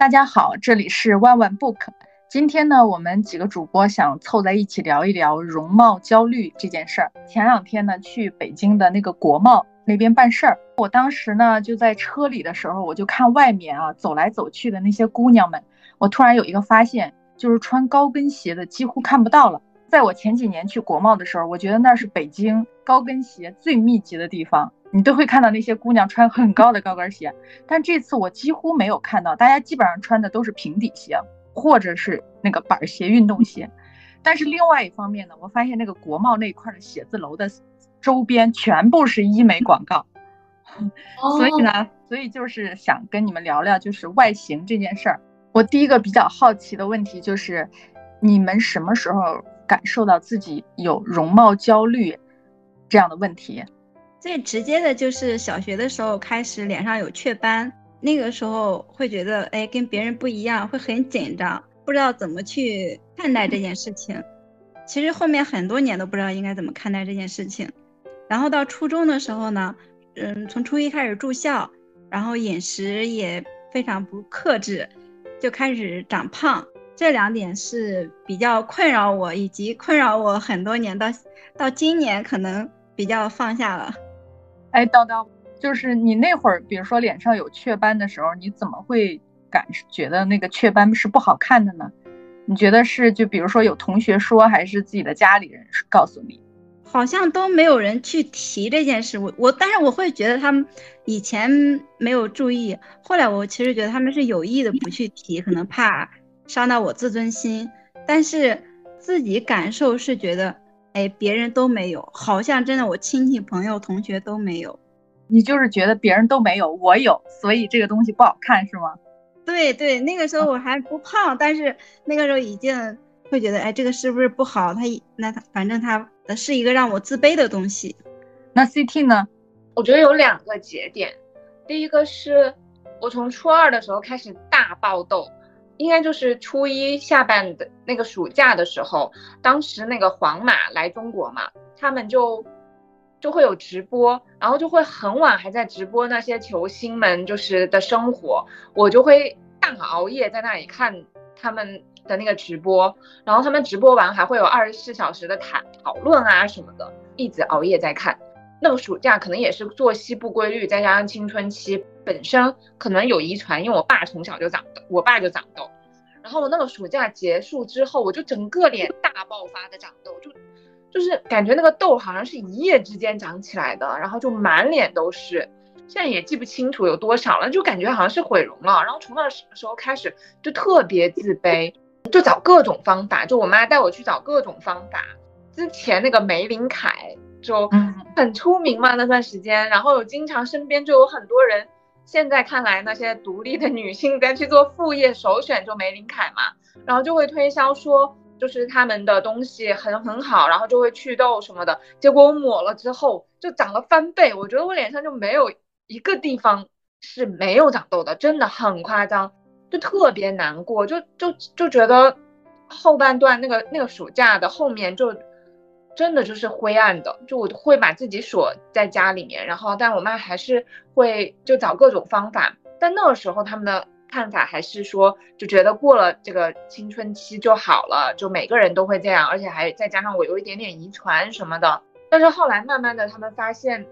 大家好，这里是万万 book。今天呢，我们几个主播想凑在一起聊一聊容貌焦虑这件事儿。前两天呢，去北京的那个国贸那边办事儿，我当时呢就在车里的时候，我就看外面啊走来走去的那些姑娘们，我突然有一个发现，就是穿高跟鞋的几乎看不到了。在我前几年去国贸的时候，我觉得那是北京高跟鞋最密集的地方。你都会看到那些姑娘穿很高的高跟鞋，但这次我几乎没有看到，大家基本上穿的都是平底鞋或者是那个板鞋、运动鞋。但是另外一方面呢，我发现那个国贸那块的写字楼的周边全部是医美广告，所以呢，所以就是想跟你们聊聊就是外形这件事儿。我第一个比较好奇的问题就是，你们什么时候感受到自己有容貌焦虑这样的问题？最直接的就是小学的时候开始脸上有雀斑，那个时候会觉得哎跟别人不一样，会很紧张，不知道怎么去看待这件事情。其实后面很多年都不知道应该怎么看待这件事情。然后到初中的时候呢，嗯，从初一开始住校，然后饮食也非常不克制，就开始长胖。这两点是比较困扰我，以及困扰我很多年，到到今年可能比较放下了。哎，叨叨，就是你那会儿，比如说脸上有雀斑的时候，你怎么会感觉得那个雀斑是不好看的呢？你觉得是就比如说有同学说，还是自己的家里人告诉你？好像都没有人去提这件事。我我，但是我会觉得他们以前没有注意，后来我其实觉得他们是有意的不去提，可能怕伤到我自尊心。但是自己感受是觉得。哎，别人都没有，好像真的我亲戚朋友同学都没有，你就是觉得别人都没有，我有，所以这个东西不好看是吗？对对，那个时候我还不胖，但是那个时候已经会觉得，哎，这个是不是不好？他那他反正他是一个让我自卑的东西。那 CT 呢？我觉得有两个节点，第一个是我从初二的时候开始大爆痘。应该就是初一下半的那个暑假的时候，当时那个皇马来中国嘛，他们就就会有直播，然后就会很晚还在直播那些球星们就是的生活，我就会大熬夜在那里看他们的那个直播，然后他们直播完还会有二十四小时的谈讨论啊什么的，一直熬夜在看。那个暑假可能也是作息不规律，再加上青春期本身可能有遗传，因为我爸从小就长痘，我爸就长痘。然后我那个暑假结束之后，我就整个脸大爆发的长痘，就就是感觉那个痘好像是一夜之间长起来的，然后就满脸都是。现在也记不清楚有多少了，就感觉好像是毁容了。然后从那时候开始就特别自卑，就找各种方法，就我妈带我去找各种方法。之前那个玫琳凯。就很出名嘛那段时间，然后有经常身边就有很多人，现在看来那些独立的女性在去做副业首选就玫琳凯嘛，然后就会推销说就是他们的东西很很好，然后就会祛痘什么的，结果我抹了之后就长了翻倍，我觉得我脸上就没有一个地方是没有长痘的，真的很夸张，就特别难过，就就就觉得后半段那个那个暑假的后面就。真的就是灰暗的，就我会把自己锁在家里面，然后但我妈还是会就找各种方法。但那个时候他们的看法还是说，就觉得过了这个青春期就好了，就每个人都会这样，而且还再加上我有一点点遗传什么的。但是后来慢慢的他们发现，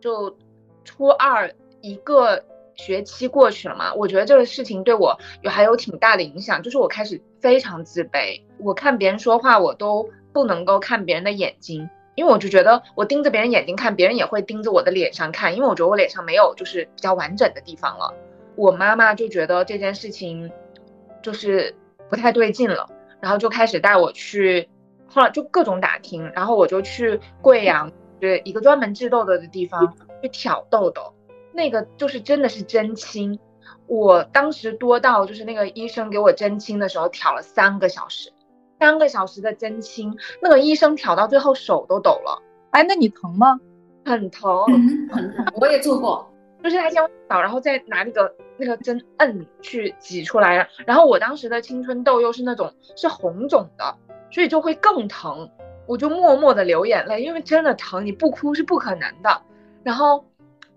就初二一个学期过去了嘛，我觉得这个事情对我有还有挺大的影响，就是我开始非常自卑，我看别人说话我都。不能够看别人的眼睛，因为我就觉得我盯着别人眼睛看，别人也会盯着我的脸上看，因为我觉得我脸上没有就是比较完整的地方了。我妈妈就觉得这件事情就是不太对劲了，然后就开始带我去，后来就各种打听，然后我就去贵阳，对一个专门治痘痘的地方去挑痘痘，那个就是真的是针清，我当时多到就是那个医生给我针清的时候挑了三个小时。三个小时的针清，那个医生挑到最后手都抖了。哎，那你疼吗？很疼，很疼 我也做过，就是他先倒，然后再拿那个那个针摁去挤出来。然后我当时的青春痘又是那种是红肿的，所以就会更疼。我就默默的流眼泪，因为真的疼，你不哭是不可能的。然后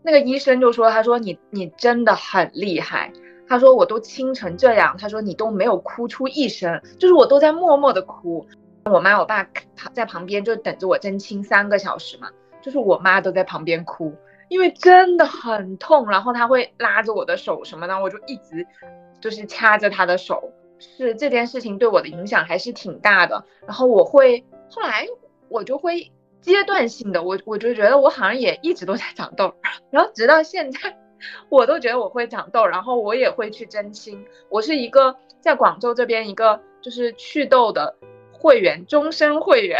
那个医生就说：“他说你你真的很厉害。”他说我都青成这样，他说你都没有哭出一声，就是我都在默默的哭。我妈我爸在旁边就等着我针清三个小时嘛，就是我妈都在旁边哭，因为真的很痛，然后他会拉着我的手什么的，我就一直就是掐着他的手，是这件事情对我的影响还是挺大的。然后我会后来我就会阶段性的，我我就觉得我好像也一直都在长痘，然后直到现在。我都觉得我会长痘，然后我也会去针清。我是一个在广州这边一个就是祛痘的会员，终身会员。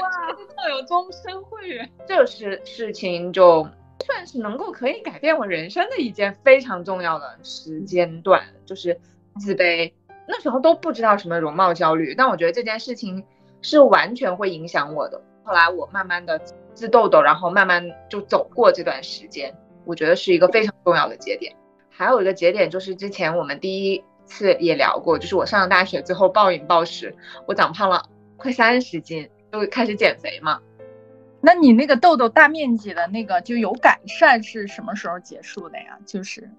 哇，痘有终身会员，这是事情就算是能够可以改变我人生的一件非常重要的时间段，就是自卑。那时候都不知道什么容貌焦虑，但我觉得这件事情是完全会影响我的。后来我慢慢的。治痘痘，然后慢慢就走过这段时间，我觉得是一个非常重要的节点。还有一个节点就是之前我们第一次也聊过，就是我上了大学之后暴饮暴食，我长胖了快三十斤，就开始减肥嘛。那你那个痘痘大面积的那个就有改善是什么时候结束的呀？就是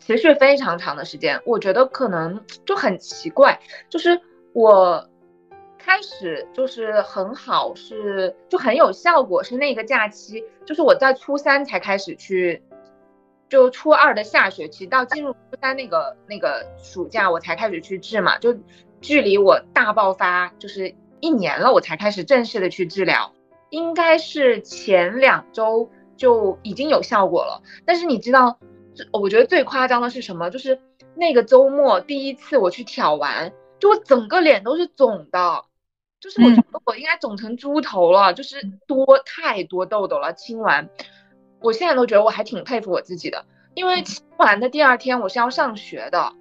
持续非常长的时间，我觉得可能就很奇怪，就是我。开始就是很好，是就很有效果，是那个假期，就是我在初三才开始去，就初二的下学期到进入初三那个那个暑假，我才开始去治嘛，就距离我大爆发就是一年了，我才开始正式的去治疗，应该是前两周就已经有效果了。但是你知道，我觉得最夸张的是什么？就是那个周末第一次我去挑完，就我整个脸都是肿的。就是我觉得我应该肿成猪头了，就是多太多痘痘了。清完，我现在都觉得我还挺佩服我自己的，因为清完的第二天我是要上学的，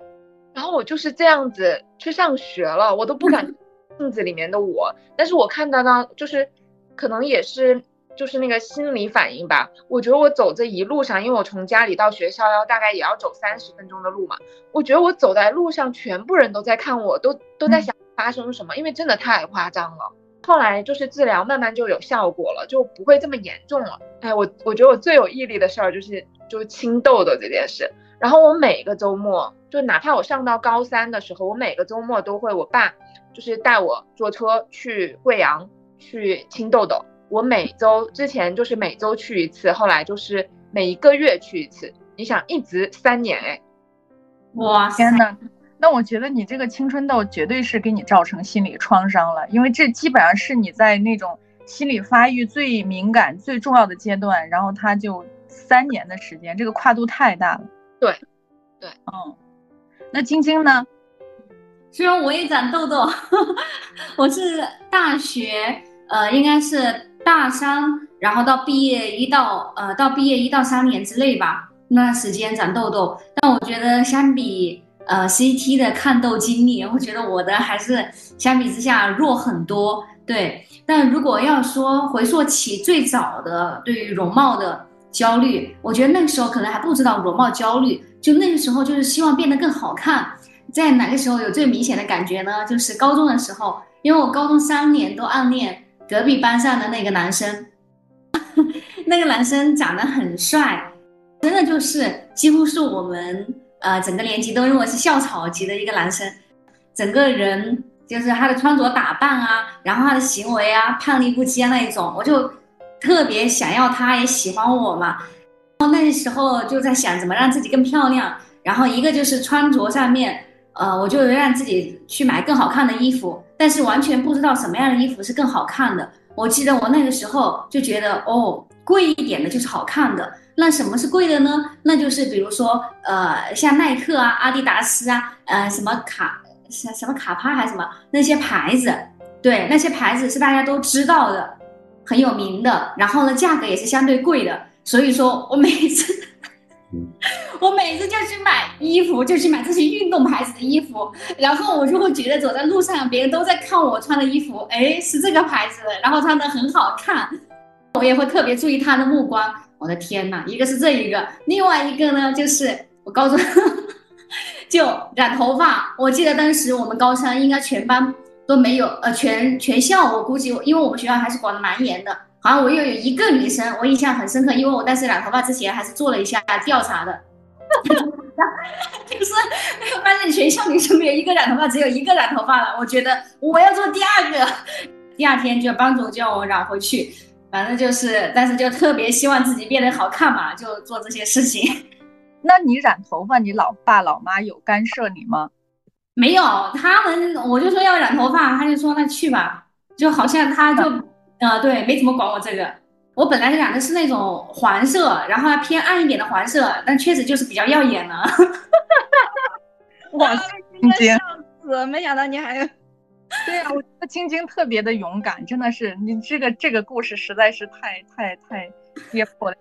然后我就是这样子去上学了，我都不敢 镜子里面的我。但是我看到呢，就是可能也是就是那个心理反应吧。我觉得我走这一路上，因为我从家里到学校要大概也要走三十分钟的路嘛，我觉得我走在路上，全部人都在看我，都都在想。发生什么？因为真的太夸张了。后来就是治疗，慢慢就有效果了，就不会这么严重了。哎，我我觉得我最有毅力的事儿就是就是清痘痘这件事。然后我每个周末，就哪怕我上到高三的时候，我每个周末都会，我爸就是带我坐车去贵阳去清痘痘。我每周之前就是每周去一次，后来就是每一个月去一次。你想，一直三年哎，哇天呐！那我觉得你这个青春痘绝对是给你造成心理创伤了，因为这基本上是你在那种心理发育最敏感、最重要的阶段，然后它就三年的时间，这个跨度太大了。对，对，嗯。那晶晶呢？虽然我也长痘痘，我是大学，呃，应该是大三，然后到毕业一到呃到毕业一到三年之内吧，那段时间长痘痘，但我觉得相比。呃，CT 的抗痘经历，我觉得我的还是相比之下弱很多。对，但如果要说回溯起最早的对于容貌的焦虑，我觉得那个时候可能还不知道容貌焦虑，就那个时候就是希望变得更好看。在哪个时候有最明显的感觉呢？就是高中的时候，因为我高中三年都暗恋隔壁班上的那个男生，那个男生长得很帅，真的就是几乎是我们。呃，整个年级都认为是校草级的一个男生，整个人就是他的穿着打扮啊，然后他的行为啊，叛逆不羁啊那一种，我就特别想要他，也喜欢我嘛。然后那时候就在想怎么让自己更漂亮，然后一个就是穿着上面，呃，我就让自己去买更好看的衣服，但是完全不知道什么样的衣服是更好看的。我记得我那个时候就觉得，哦，贵一点的就是好看的。那什么是贵的呢？那就是比如说，呃，像耐克啊、阿迪达斯啊，呃，什么卡什什么卡帕还是什么那些牌子，对，那些牌子是大家都知道的，很有名的。然后呢，价格也是相对贵的。所以说我每次，我每次就去买衣服，就去买这些运动牌子的衣服。然后我就会觉得走在路上，别人都在看我穿的衣服，哎，是这个牌子的，然后穿的很好看，我也会特别注意他的目光。我的天呐，一个是这一个，另外一个呢，就是我高中就染头发。我记得当时我们高三应该全班都没有，呃，全全校我估计，因为我们学校还是管的蛮严的，好像我又有一个女生，我印象很深刻，因为我当时染头发之前还是做了一下调查的，就是 发现全校女生没有一个染头发，只有一个染头发了。我觉得我要做第二个，第二天就班主叫我染回去。反正就是，但是就特别希望自己变得好看嘛，就做这些事情。那你染头发，你老爸老妈有干涉你吗？没有，他们我就说要染头发，他就说那去吧，就好像他就呃对，没怎么管我这个。我本来染的是那种黄色，然后偏暗一点的黄色，但确实就是比较耀眼呢。哇，青青，笑死！没想到你还有。对啊，我觉得青青特别的勇敢，真的是你这个这个故事实在是太太太跌破了。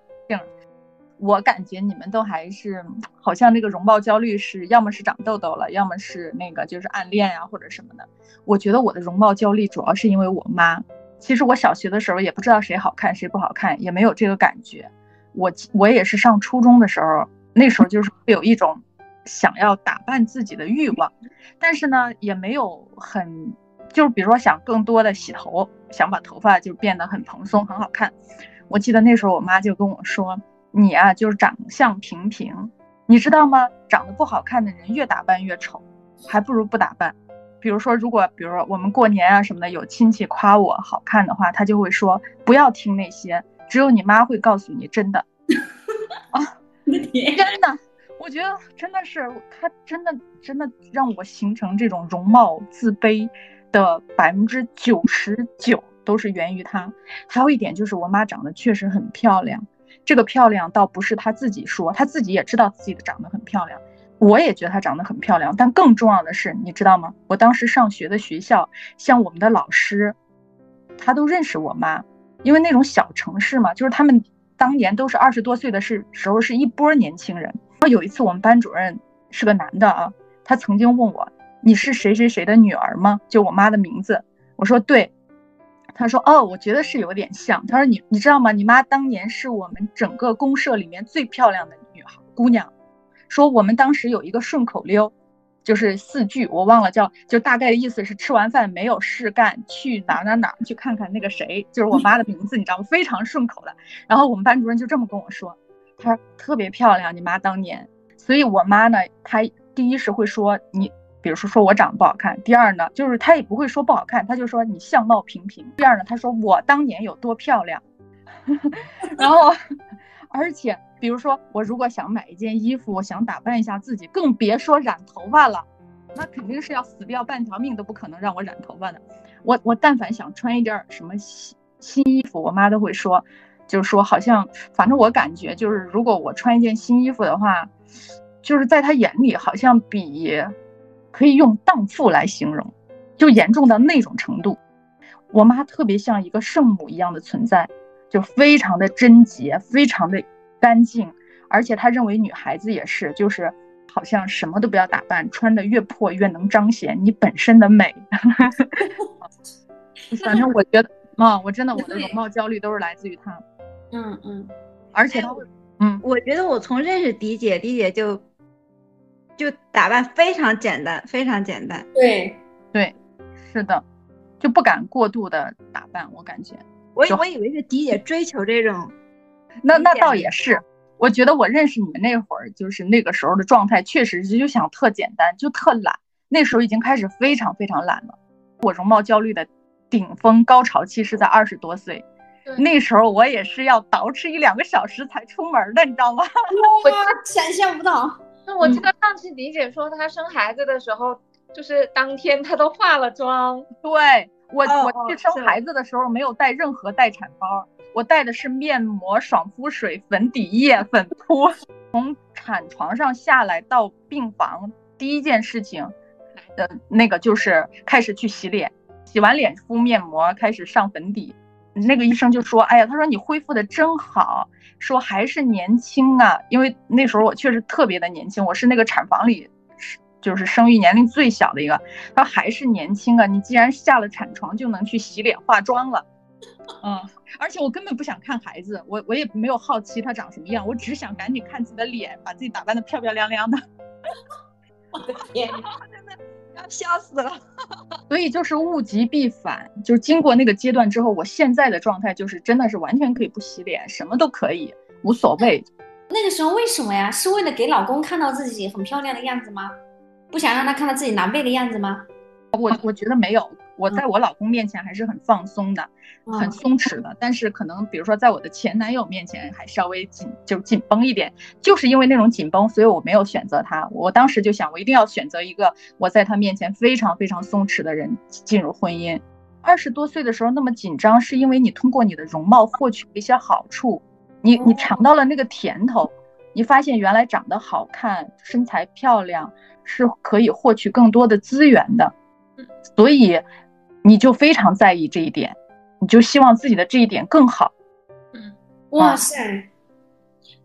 我感觉你们都还是好像那个容貌焦虑是要么是长痘痘了，要么是那个就是暗恋呀或者什么的。我觉得我的容貌焦虑主要是因为我妈。其实我小学的时候也不知道谁好看谁不好看，也没有这个感觉。我我也是上初中的时候，那时候就是会有一种想要打扮自己的欲望，但是呢也没有很，就是比如说想更多的洗头，想把头发就变得很蓬松很好看。我记得那时候我妈就跟我说：“你啊就是长相平平，你知道吗？长得不好看的人越打扮越丑，还不如不打扮。”比如说，如果比如说我们过年啊什么的，有亲戚夸我好看的话，他就会说不要听那些，只有你妈会告诉你真的。啊，真的，我觉得真的是他真的真的让我形成这种容貌自卑的百分之九十九都是源于他。还有一点就是我妈长得确实很漂亮，这个漂亮倒不是她自己说，她自己也知道自己长得很漂亮。我也觉得她长得很漂亮，但更重要的是，你知道吗？我当时上学的学校，像我们的老师，他都认识我妈，因为那种小城市嘛，就是他们当年都是二十多岁的是时候，是一波年轻人。有一次我们班主任是个男的啊，他曾经问我：“你是谁谁谁的女儿吗？”就我妈的名字。我说：“对。”他说：“哦，我觉得是有点像。”他说：“你你知道吗？你妈当年是我们整个公社里面最漂亮的女孩姑娘。”说我们当时有一个顺口溜，就是四句，我忘了叫，就大概的意思是吃完饭没有事干，去哪哪哪去看看那个谁，就是我妈的名字，你知道吗？非常顺口的。然后我们班主任就这么跟我说，她特别漂亮，你妈当年。所以我妈呢，她第一是会说你，比如说说我长得不好看，第二呢，就是她也不会说不好看，她就说你相貌平平。第二呢，她说我当年有多漂亮，然后而且。比如说，我如果想买一件衣服，我想打扮一下自己，更别说染头发了，那肯定是要死掉半条命都不可能让我染头发的。我我但凡想穿一件什么新新衣服，我妈都会说，就是说好像，反正我感觉就是，如果我穿一件新衣服的话，就是在他眼里好像比可以用荡妇来形容，就严重到那种程度。我妈特别像一个圣母一样的存在，就非常的贞洁，非常的。干净，而且她认为女孩子也是，就是好像什么都不要打扮，穿的越破越能彰显你本身的美。反正我觉得，啊，我真的我的容貌焦虑都是来自于他。嗯嗯，而且，嗯，我觉得我从认识迪姐，迪姐就就打扮非常简单，非常简单。对对，是的，就不敢过度的打扮，我感觉。我我以为是迪姐追求这种。那那倒也是，我觉得我认识你们那会儿，就是那个时候的状态，确实就想特简单，就特懒。那时候已经开始非常非常懒了。我容貌焦虑的顶峰高潮期是在二十多岁，那时候我也是要捯饬一两个小时才出门的，你知道吗？我想象不到。那我记得上次李姐说她生孩子的时候，就是当天她都化了妆。对我我去生孩子的时候没有带任何待产包。我带的是面膜、爽肤水、粉底液、粉扑。从产床上下来到病房，第一件事情，呃，那个就是开始去洗脸，洗完脸敷面膜，开始上粉底。那个医生就说：“哎呀，他说你恢复的真好，说还是年轻啊。因为那时候我确实特别的年轻，我是那个产房里就是生育年龄最小的一个。他说还是年轻啊，你既然下了产床，就能去洗脸化妆了。”嗯，而且我根本不想看孩子，我我也没有好奇他长什么样，我只想赶紧看自己的脸，把自己打扮的漂漂亮亮的。我的天，真的要笑死了。所以就是物极必反，就是经过那个阶段之后，我现在的状态就是真的是完全可以不洗脸，什么都可以，无所谓。那个时候为什么呀？是为了给老公看到自己很漂亮的样子吗？不想让他看到自己狼狈的样子吗？我我觉得没有，我在我老公面前还是很放松的，很松弛的。但是可能比如说在我的前男友面前还稍微紧，就紧绷一点。就是因为那种紧绷，所以我没有选择他。我当时就想，我一定要选择一个我在他面前非常非常松弛的人进入婚姻。二十多岁的时候那么紧张，是因为你通过你的容貌获取了一些好处，你你尝到了那个甜头，你发现原来长得好看、身材漂亮是可以获取更多的资源的。所以，你就非常在意这一点，你就希望自己的这一点更好。嗯，哇塞，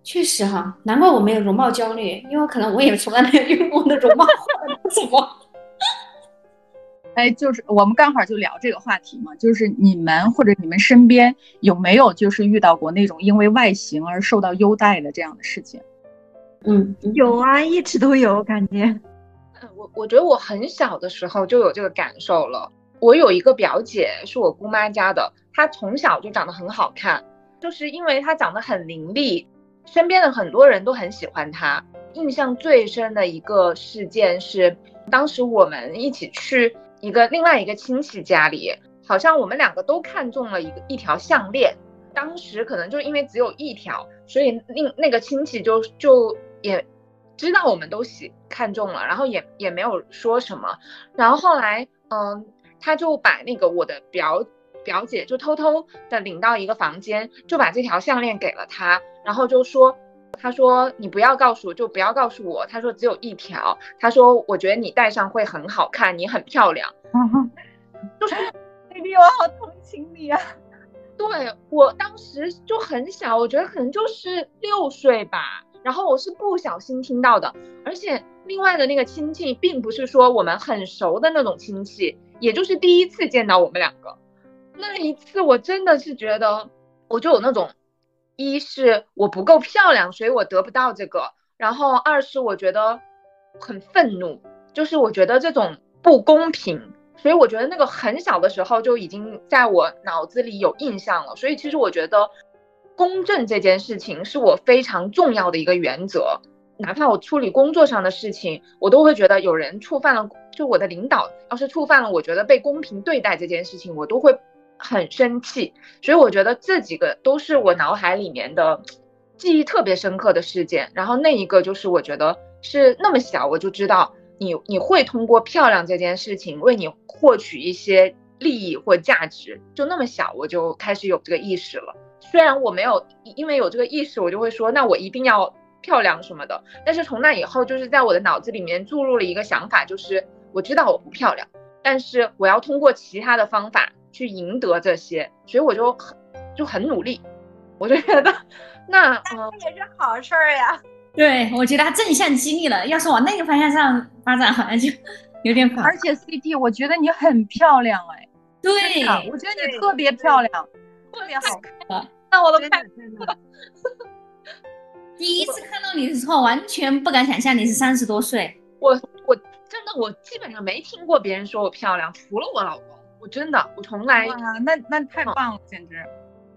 确实哈，难怪我没有容貌焦虑，因为可能我也从来没有用过的容貌。哎，就是我们刚好就聊这个话题嘛，就是你们或者你们身边有没有就是遇到过那种因为外形而受到优待的这样的事情？嗯，有啊，一直都有感觉。我我觉得我很小的时候就有这个感受了。我有一个表姐是我姑妈家的，她从小就长得很好看，就是因为她长得很伶俐，身边的很多人都很喜欢她。印象最深的一个事件是，当时我们一起去一个另外一个亲戚家里，好像我们两个都看中了一个一条项链，当时可能就因为只有一条，所以另那个亲戚就就也。知道我们都喜看中了，然后也也没有说什么，然后后来，嗯，他就把那个我的表表姐就偷偷的领到一个房间，就把这条项链给了他，然后就说，他说你不要告诉，就不要告诉我，他说只有一条，他说我觉得你戴上会很好看，你很漂亮，就是，baby 我好同情你啊，对我当时就很小，我觉得可能就是六岁吧。然后我是不小心听到的，而且另外的那个亲戚并不是说我们很熟的那种亲戚，也就是第一次见到我们两个。那一次我真的是觉得，我就有那种，一是我不够漂亮，所以我得不到这个；然后二是我觉得很愤怒，就是我觉得这种不公平，所以我觉得那个很小的时候就已经在我脑子里有印象了。所以其实我觉得。公正这件事情是我非常重要的一个原则，哪怕我处理工作上的事情，我都会觉得有人触犯了，就我的领导要是触犯了，我觉得被公平对待这件事情，我都会很生气。所以我觉得这几个都是我脑海里面的记忆特别深刻的事件。然后那一个就是我觉得是那么小，我就知道你你会通过漂亮这件事情为你获取一些利益或价值，就那么小我就开始有这个意识了。虽然我没有因为有这个意识，我就会说那我一定要漂亮什么的。但是从那以后，就是在我的脑子里面注入了一个想法，就是我知道我不漂亮，但是我要通过其他的方法去赢得这些，所以我就很就很努力。我就觉得那嗯也是好事儿呀。对，我觉得他正向激励了。要是往那个方向上发展，好像就 有点反。而且 C D，我觉得你很漂亮哎。对，我觉得你特别漂亮，特别好看。那我都看了 第一次看到你的时候，完全不敢想象你是三十多岁。我我真的我基本上没听过别人说我漂亮，除了我老公。我真的我从来哇，那那太棒了，简直。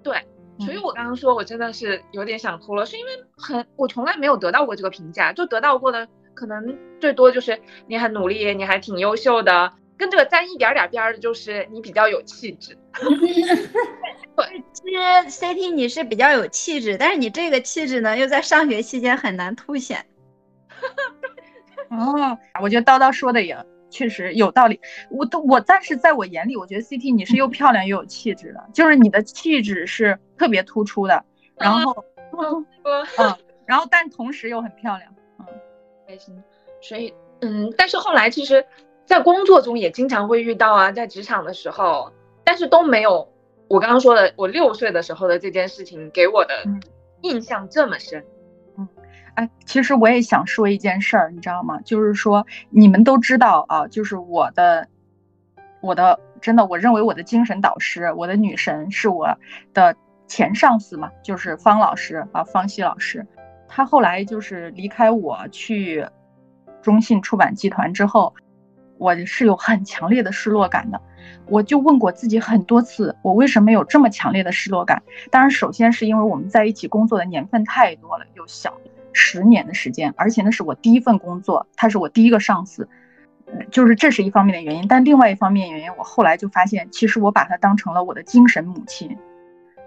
对，所以我刚刚说我真的是有点想哭了，是因为很我从来没有得到过这个评价，就得到过的可能最多就是你很努力，你还挺优秀的。跟这个沾一点点边儿的就是你比较有气质。对，其实 CT 你是比较有气质，但是你这个气质呢，又在上学期间很难凸显。哦，我觉得叨叨说的也确实有道理。我都我，但是在我眼里，我觉得 CT 你是又漂亮又有气质的，就是你的气质是特别突出的。然后，嗯，然后但同时又很漂亮。嗯，开心。所以，嗯，但是后来其实。在工作中也经常会遇到啊，在职场的时候，但是都没有我刚刚说的我六岁的时候的这件事情给我的印象这么深。哎，其实我也想说一件事儿，你知道吗？就是说你们都知道啊，就是我的，我的真的，我认为我的精神导师，我的女神是我的前上司嘛，就是方老师啊，方西老师，他后来就是离开我去中信出版集团之后。我是有很强烈的失落感的。我就问过自己很多次，我为什么有这么强烈的失落感？当然，首先是因为我们在一起工作的年份太多了，又小十年的时间，而且那是我第一份工作，他是我第一个上司，就是这是一方面的原因。但另外一方面原因，我后来就发现，其实我把他当成了我的精神母亲，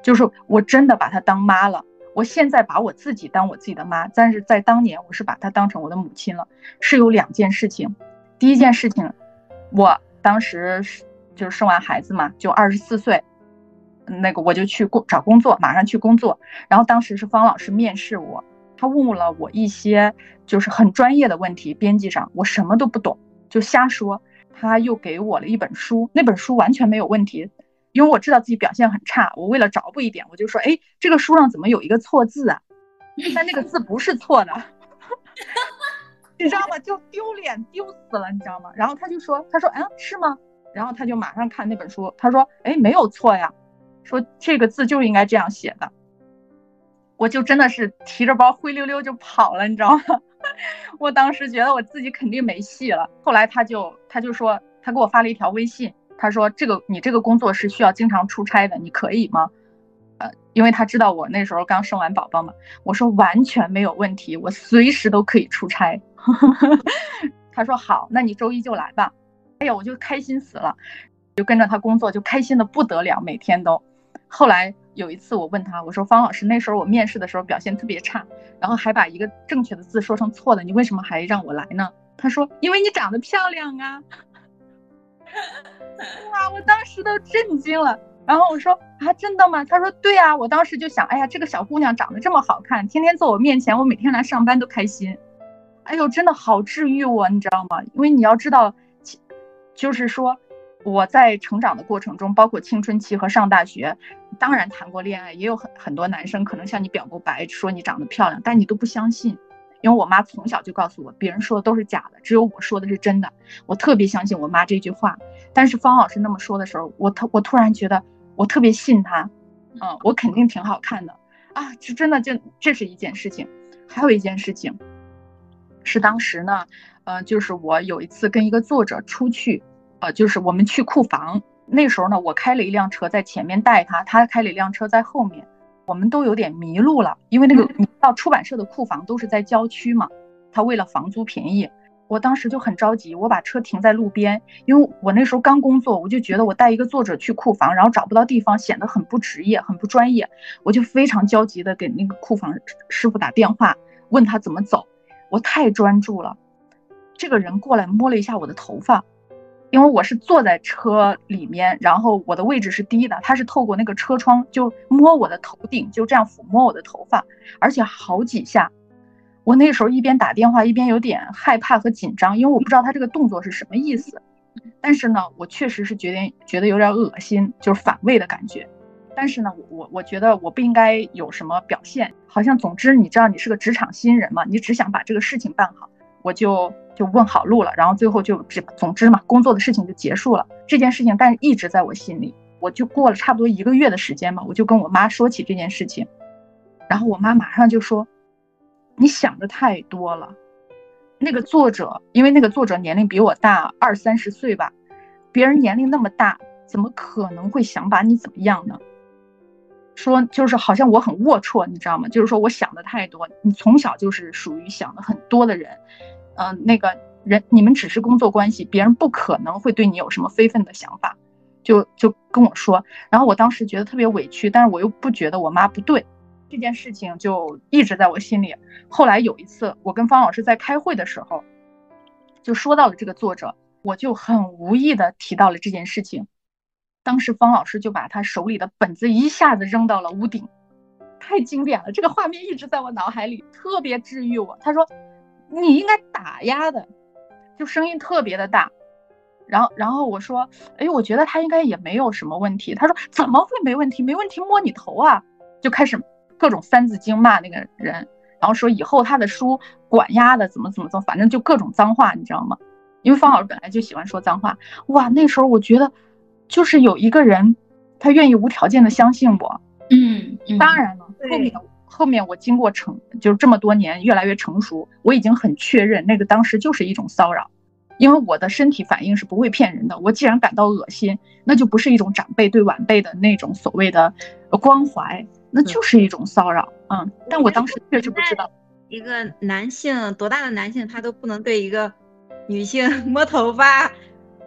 就是我真的把他当妈了。我现在把我自己当我自己的妈，但是在当年我是把他当成我的母亲了。是有两件事情，第一件事情，我当时是。就是生完孩子嘛，就二十四岁，那个我就去工找工作，马上去工作。然后当时是方老师面试我，他问了我一些就是很专业的问题，编辑上我什么都不懂，就瞎说。他又给我了一本书，那本书完全没有问题，因为我知道自己表现很差，我为了找补一点，我就说，哎，这个书上怎么有一个错字啊？但那个字不是错的，你知道吗？就丢脸丢死了，你知道吗？然后他就说，他说，嗯，是吗？然后他就马上看那本书，他说：“哎，没有错呀，说这个字就应该这样写的。”我就真的是提着包灰溜溜就跑了，你知道吗？我当时觉得我自己肯定没戏了。后来他就他就说，他给我发了一条微信，他说：“这个你这个工作是需要经常出差的，你可以吗？”呃，因为他知道我那时候刚生完宝宝嘛。我说完全没有问题，我随时都可以出差。他说好，那你周一就来吧。哎呀，我就开心死了，就跟着他工作，就开心的不得了，每天都。后来有一次，我问他，我说方老师，那时候我面试的时候表现特别差，然后还把一个正确的字说成错的，你为什么还让我来呢？他说，因为你长得漂亮啊。哇，我当时都震惊了。然后我说啊，真的吗？他说对啊，我当时就想，哎呀，这个小姑娘长得这么好看，天天在我面前，我每天来上班都开心。哎呦，真的好治愈我，你知道吗？因为你要知道。就是说，我在成长的过程中，包括青春期和上大学，当然谈过恋爱，也有很很多男生可能向你表过白，说你长得漂亮，但你都不相信，因为我妈从小就告诉我，别人说的都是假的，只有我说的是真的。我特别相信我妈这句话，但是方老师那么说的时候，我突我突然觉得我特别信他，嗯，我肯定挺好看的啊，这真的就这是一件事情，还有一件事情，是当时呢。呃，就是我有一次跟一个作者出去，呃，就是我们去库房，那时候呢，我开了一辆车在前面带他，他开了一辆车在后面，我们都有点迷路了，因为那个你到出版社的库房都是在郊区嘛，他为了房租便宜，我当时就很着急，我把车停在路边，因为我那时候刚工作，我就觉得我带一个作者去库房，然后找不到地方，显得很不职业，很不专业，我就非常焦急的给那个库房师傅打电话，问他怎么走，我太专注了。这个人过来摸了一下我的头发，因为我是坐在车里面，然后我的位置是低的，他是透过那个车窗就摸我的头顶，就这样抚摸我的头发，而且好几下。我那时候一边打电话一边有点害怕和紧张，因为我不知道他这个动作是什么意思。但是呢，我确实是觉得觉得有点恶心，就是反胃的感觉。但是呢，我我我觉得我不应该有什么表现，好像总之你知道你是个职场新人嘛，你只想把这个事情办好，我就。就问好路了，然后最后就只总之嘛，工作的事情就结束了。这件事情，但是一直在我心里。我就过了差不多一个月的时间嘛，我就跟我妈说起这件事情，然后我妈马上就说：“你想的太多了。”那个作者，因为那个作者年龄比我大二三十岁吧，别人年龄那么大，怎么可能会想把你怎么样呢？说就是好像我很龌龊，你知道吗？就是说我想的太多。你从小就是属于想的很多的人。嗯，那个人，你们只是工作关系，别人不可能会对你有什么非分的想法，就就跟我说。然后我当时觉得特别委屈，但是我又不觉得我妈不对，这件事情就一直在我心里。后来有一次，我跟方老师在开会的时候，就说到了这个作者，我就很无意的提到了这件事情。当时方老师就把他手里的本子一下子扔到了屋顶，太经典了，这个画面一直在我脑海里，特别治愈我。他说。你应该打压的，就声音特别的大，然后然后我说，哎，我觉得他应该也没有什么问题。他说怎么会没问题？没问题，摸你头啊！就开始各种三字经骂那个人，然后说以后他的书管压的怎么怎么怎么，反正就各种脏话，你知道吗？因为方老师本来就喜欢说脏话，哇，那时候我觉得就是有一个人，他愿意无条件的相信我，嗯，当然了，后面。后面我经过成就是这么多年越来越成熟，我已经很确认那个当时就是一种骚扰，因为我的身体反应是不会骗人的。我既然感到恶心，那就不是一种长辈对晚辈的那种所谓的关怀，那就是一种骚扰。嗯，但我当时确实不知道，一个男性多大的男性他都不能对一个女性 摸头发、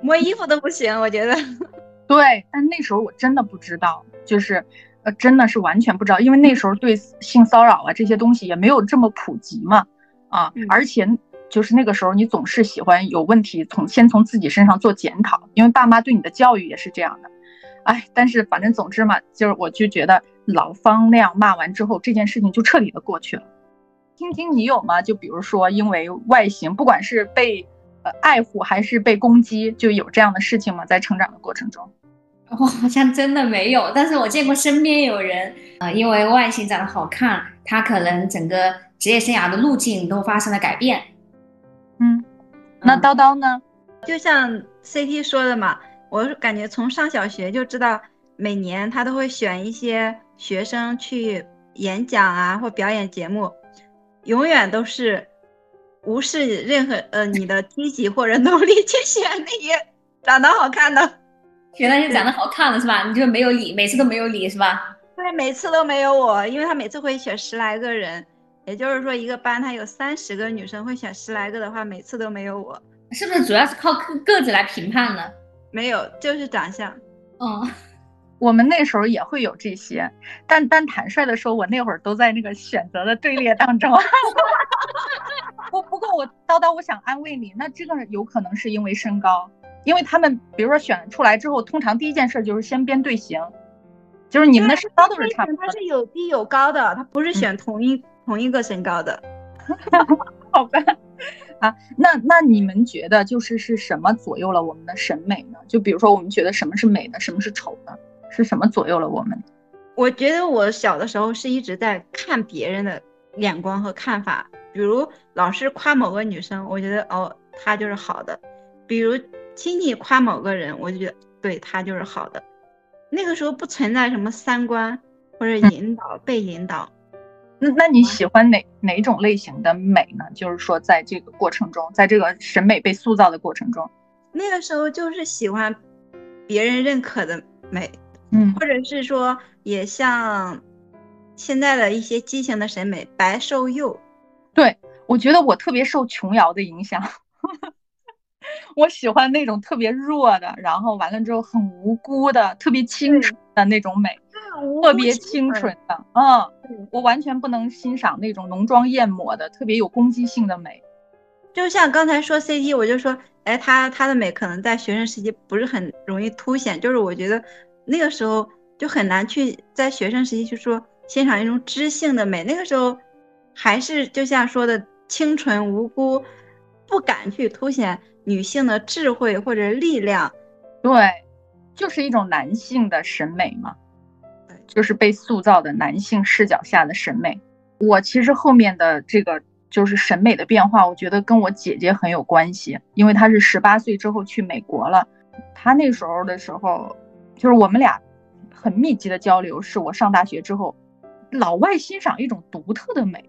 摸衣服都不行，我觉得。对，但那时候我真的不知道，就是呃，真的是完全不知道，因为那时候对性骚扰啊这些东西也没有这么普及嘛。啊，而且就是那个时候，你总是喜欢有问题从先从自己身上做检讨，因为爸妈对你的教育也是这样的。哎，但是反正总之嘛，就是我就觉得老方那样骂完之后，这件事情就彻底的过去了。听听你有吗？就比如说因为外形，不管是被呃爱护还是被攻击，就有这样的事情吗？在成长的过程中，我好像真的没有，但是我见过身边有人啊，因为外形长得好看，他可能整个。职业生涯的路径都发生了改变，嗯，那叨叨呢？就像 CT 说的嘛，我感觉从上小学就知道，每年他都会选一些学生去演讲啊或表演节目，永远都是无视任何呃你的积极或者努力去选那些长得好看的，选那些长得好看了是吧？你就没有理，每次都没有理是吧？对，每次都没有我，因为他每次会选十来个人。也就是说，一个班他有三十个女生，会选十来个的话，每次都没有我，是不是主要是靠个个子来评判呢？没有，就是长相。嗯，我们那时候也会有这些，但但坦率的说，我那会儿都在那个选择的队列当中。不不过我叨叨，我想安慰你，那这个有可能是因为身高，因为他们比如说选出来之后，通常第一件事就是先编队形，就是你们的身高都是差不多。他是有低有高的，他不是选同一。同一个身高的，好吧，啊，那那你们觉得就是是什么左右了我们的审美呢？就比如说我们觉得什么是美的，什么是丑的，是什么左右了我们？我觉得我小的时候是一直在看别人的眼光和看法，比如老师夸某个女生，我觉得哦她就是好的；比如亲戚夸某个人，我就觉得对他就是好的。那个时候不存在什么三观或者引导被引导。那那你喜欢哪哪种类型的美呢？就是说，在这个过程中，在这个审美被塑造的过程中，那个时候就是喜欢别人认可的美，嗯，或者是说，也像现在的一些畸形的审美，白瘦幼。对，我觉得我特别受琼瑶的影响，我喜欢那种特别弱的，然后完了之后很无辜的，特别清纯的那种美。特别清纯的，嗯，我完全不能欣赏那种浓妆艳抹的、特别有攻击性的美。就像刚才说 CT，我就说，哎，他他的美可能在学生时期不是很容易凸显，就是我觉得那个时候就很难去在学生时期去说欣赏一种知性的美。那个时候还是就像说的清纯无辜，不敢去凸显女性的智慧或者力量。对，就是一种男性的审美嘛。就是被塑造的男性视角下的审美，我其实后面的这个就是审美的变化，我觉得跟我姐姐很有关系，因为她是十八岁之后去美国了，她那时候的时候，就是我们俩很密集的交流，是我上大学之后，老外欣赏一种独特的美，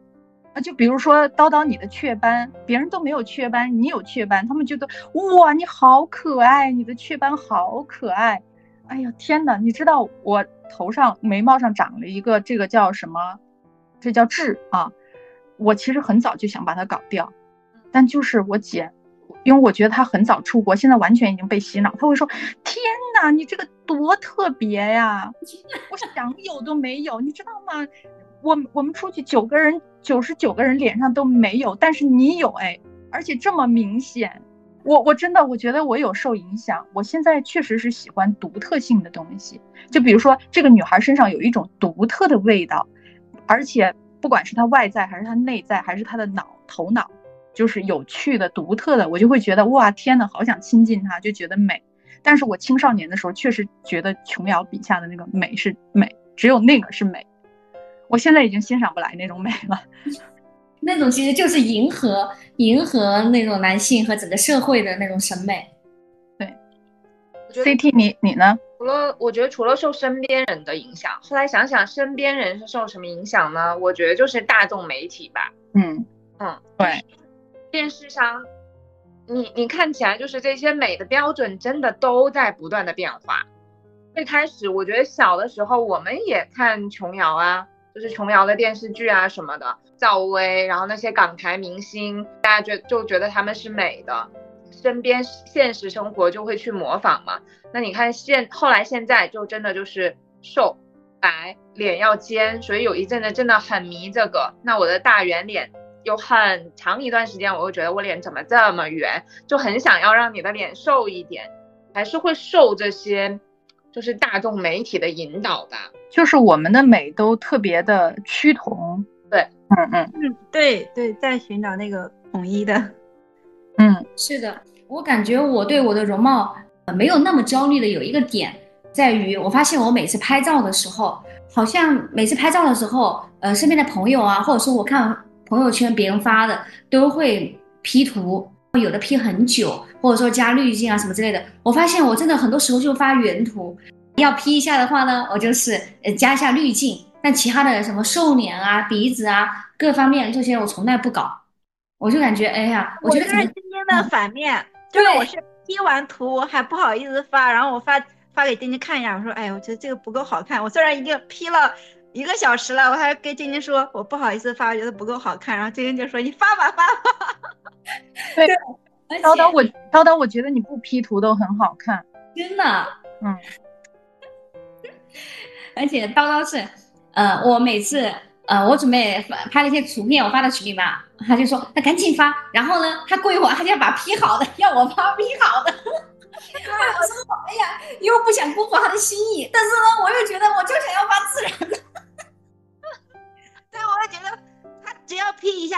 啊，就比如说叨叨你的雀斑，别人都没有雀斑，你有雀斑，他们觉得哇你好可爱，你的雀斑好可爱。哎呀天哪！你知道我头上眉毛上长了一个这个叫什么？这叫痣啊！我其实很早就想把它搞掉，但就是我姐，因为我觉得她很早出国，现在完全已经被洗脑。她会说：“天哪，你这个多特别呀！我想有都没有，你知道吗？我我们出去九个人，九十九个人脸上都没有，但是你有哎，而且这么明显。”我我真的我觉得我有受影响，我现在确实是喜欢独特性的东西，就比如说这个女孩身上有一种独特的味道，而且不管是她外在还是她内在还是她的脑头脑，就是有趣的、独特的，我就会觉得哇天呐，好想亲近她，就觉得美。但是我青少年的时候确实觉得琼瑶笔下的那个美是美，只有那个是美，我现在已经欣赏不来那种美了。那种其实就是迎合迎合那种男性和整个社会的那种审美，对。CT 你你呢？除了我觉得除了受身边人的影响，后来想想身边人是受什么影响呢？我觉得就是大众媒体吧。嗯嗯，对。电视上你你看起来就是这些美的标准真的都在不断的变化。最开始我觉得小的时候我们也看琼瑶啊，就是琼瑶的电视剧啊什么的，赵薇，然后那些港台明星，大家觉就觉得他们是美的，身边现实生活就会去模仿嘛。那你看现后来现在就真的就是瘦白脸要尖，所以有一阵子真的很迷这个。那我的大圆脸。有很长一段时间，我会觉得我脸怎么这么圆，就很想要让你的脸瘦一点，还是会受这些就是大众媒体的引导吧。就是我们的美都特别的趋同，对，嗯嗯嗯，对对，在寻找那个统一的。嗯，是的，我感觉我对我的容貌呃没有那么焦虑的有一个点在于，我发现我每次拍照的时候，好像每次拍照的时候，呃，身边的朋友啊，或者说我看。朋友圈别人发的都会 P 图，有的 P 很久，或者说加滤镜啊什么之类的。我发现我真的很多时候就发原图，要 P 一下的话呢，我就是呃加一下滤镜。但其他的什么瘦脸啊、鼻子啊各方面这些我从来不搞。我就感觉，哎呀，我觉得今天的反面，就是我是 P 完图还不好意思发，然后我发发给晶晶看一下，我说，哎，我觉得这个不够好看。我虽然已经 P 了。一个小时了，我还跟晶晶说，我不好意思发，我觉得不够好看。然后晶晶就说：“你发吧，发吧。”对，叨叨我叨叨，我觉得你不 P 图都很好看，真的。嗯。而且叨叨是，呃，我每次，呃，我准备拍了一些图片，我发到群里嘛，他就说：“那赶紧发。”然后呢，他过一会儿他就要把 P 好的要我发 P 好的。我说：“哎呀，又不想辜负他的心意，但是呢，我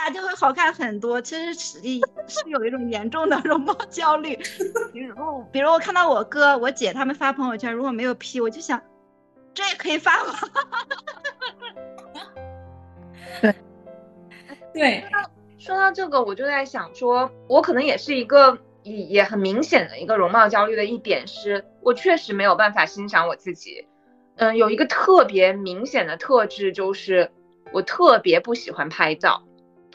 下就会好看很多。其实是是有一种严重的 容貌焦虑。比如，比如我看到我哥、我姐他们发朋友圈，如果没有 P，我就想，这也可以发吗？对，对。说到这个，我就在想，说我可能也是一个也也很明显的一个容貌焦虑的一点，是我确实没有办法欣赏我自己。嗯，有一个特别明显的特质就是。我特别不喜欢拍照，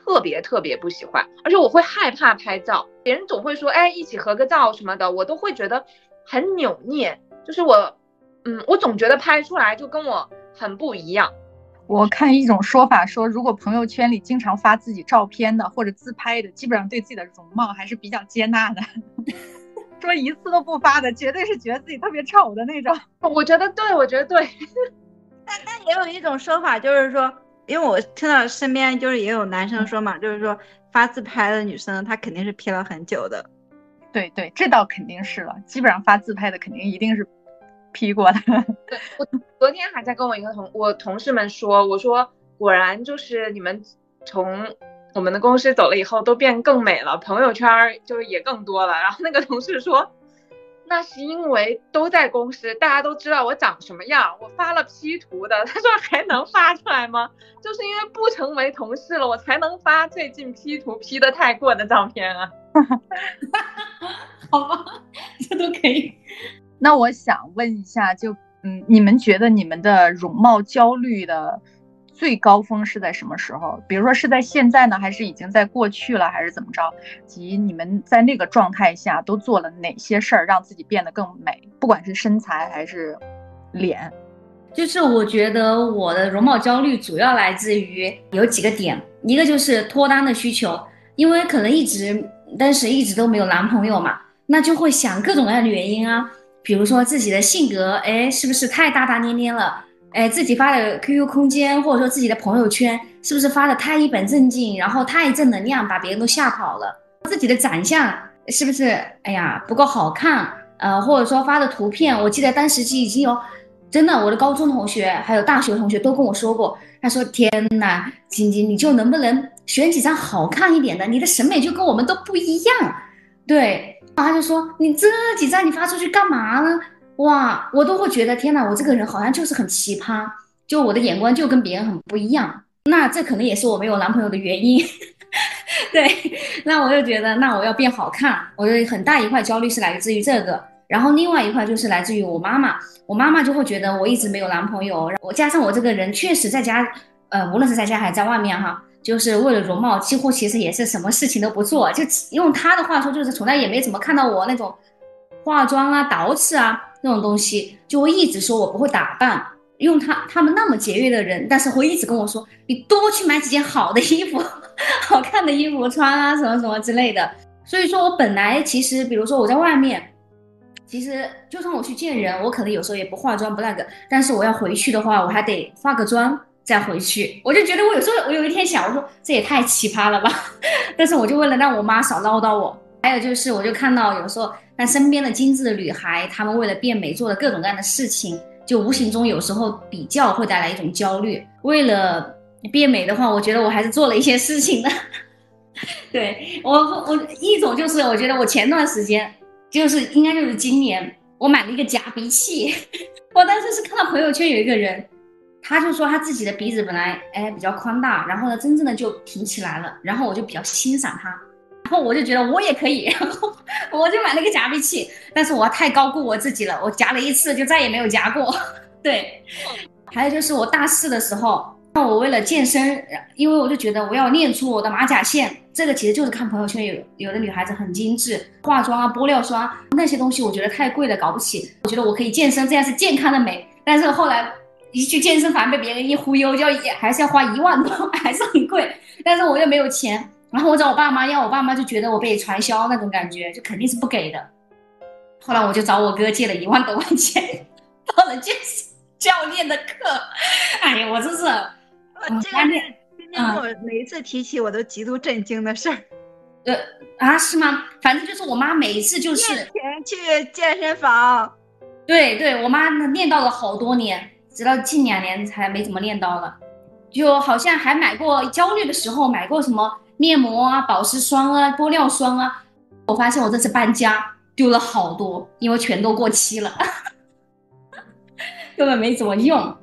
特别特别不喜欢，而且我会害怕拍照。别人总会说，哎，一起合个照什么的，我都会觉得很扭捏。就是我，嗯，我总觉得拍出来就跟我很不一样。我看一种说法说，如果朋友圈里经常发自己照片的或者自拍的，基本上对自己的容貌还是比较接纳的。说一次都不发的，绝对是觉得自己特别丑的那种。我觉得对，我觉得对。但但也有一种说法，就是说。因为我听到身边就是也有男生说嘛，就是说发自拍的女生，她肯定是 P 了很久的。对对，这倒肯定是了，基本上发自拍的肯定一定是 P 过的。对我昨天还在跟我一个同我同事们说，我说果然就是你们从我们的公司走了以后都变更美了，朋友圈就也更多了。然后那个同事说。那是因为都在公司，大家都知道我长什么样。我发了 P 图的，他说还能发出来吗？就是因为不成为同事了，我才能发最近 P 图 P 的太过的照片啊。好吧，这都可以。那我想问一下，就嗯，你们觉得你们的容貌焦虑的？最高峰是在什么时候？比如说是在现在呢，还是已经在过去了，还是怎么着？及你们在那个状态下都做了哪些事儿，让自己变得更美？不管是身材还是脸，就是我觉得我的容貌焦虑主要来自于有几个点，一个就是脱单的需求，因为可能一直当时一直都没有男朋友嘛，那就会想各种各样的原因啊，比如说自己的性格，哎，是不是太大大咧咧了？哎，自己发的 QQ 空间，或者说自己的朋友圈，是不是发的太一本正经，然后太正能量，把别人都吓跑了？自己的长相是不是哎呀不够好看？呃，或者说发的图片，我记得当时就已经有，真的，我的高中同学还有大学同学都跟我说过，他说天呐，晶晶，你就能不能选几张好看一点的？你的审美就跟我们都不一样。对，他就说你这几张你发出去干嘛呢？哇，我都会觉得天哪，我这个人好像就是很奇葩，就我的眼光就跟别人很不一样。那这可能也是我没有男朋友的原因。对，那我就觉得，那我要变好看，我有很大一块焦虑是来自于这个。然后另外一块就是来自于我妈妈，我妈妈就会觉得我一直没有男朋友，我加上我这个人确实在家，呃，无论是在家还是在外面哈，就是为了容貌，几乎其实也是什么事情都不做。就用她的话说，就是从来也没怎么看到我那种化妆啊、捯饬啊那种东西，就会一直说我不会打扮。用他他们那么节约的人，但是会一直跟我说，你多去买几件好的衣服、好看的衣服穿啊，什么什么之类的。所以说我本来其实，比如说我在外面，其实就算我去见人，我可能有时候也不化妆不那个，但是我要回去的话，我还得化个妆。再回去，我就觉得我有时候我有一天想，我说这也太奇葩了吧。但是我就为了让我妈少唠叨我，还有就是我就看到有时候那身边的精致的女孩，她们为了变美做的各种各样的事情，就无形中有时候比较会带来一种焦虑。为了变美的话，我觉得我还是做了一些事情的。对我我一种就是我觉得我前段时间就是应该就是今年我买了一个假鼻器，我当时是看到朋友圈有一个人。他就说他自己的鼻子本来哎比较宽大，然后呢真正的就挺起来了，然后我就比较欣赏他，然后我就觉得我也可以，然后我就买了个夹鼻器，但是我太高估我自己了，我夹了一次就再也没有夹过。对，还有就是我大四的时候，那我为了健身，因为我就觉得我要练出我的马甲线，这个其实就是看朋友圈有有的女孩子很精致，化妆啊、玻尿酸那些东西，我觉得太贵了，搞不起。我觉得我可以健身，这样是健康的美，但是后来。一去健身房被别人一忽悠，就要还是要花一万多，还是很贵。但是我又没有钱，然后我找我爸妈要，我爸妈就觉得我被传销那种感觉，就肯定是不给的。后来我就找我哥借了一万多块钱，报了健身教练的课。哎呀，我真是，这个今天我每一次提起我都极度震惊的事儿。呃啊，是吗？反正就是我妈每一次就是钱去健身房。对对，我妈练到了好多年。直到近两年才没怎么练到了，就好像还买过焦虑的时候买过什么面膜啊、保湿霜啊、玻尿酸啊。我发现我这次搬家丢了好多，因为全都过期了，根本没怎么用。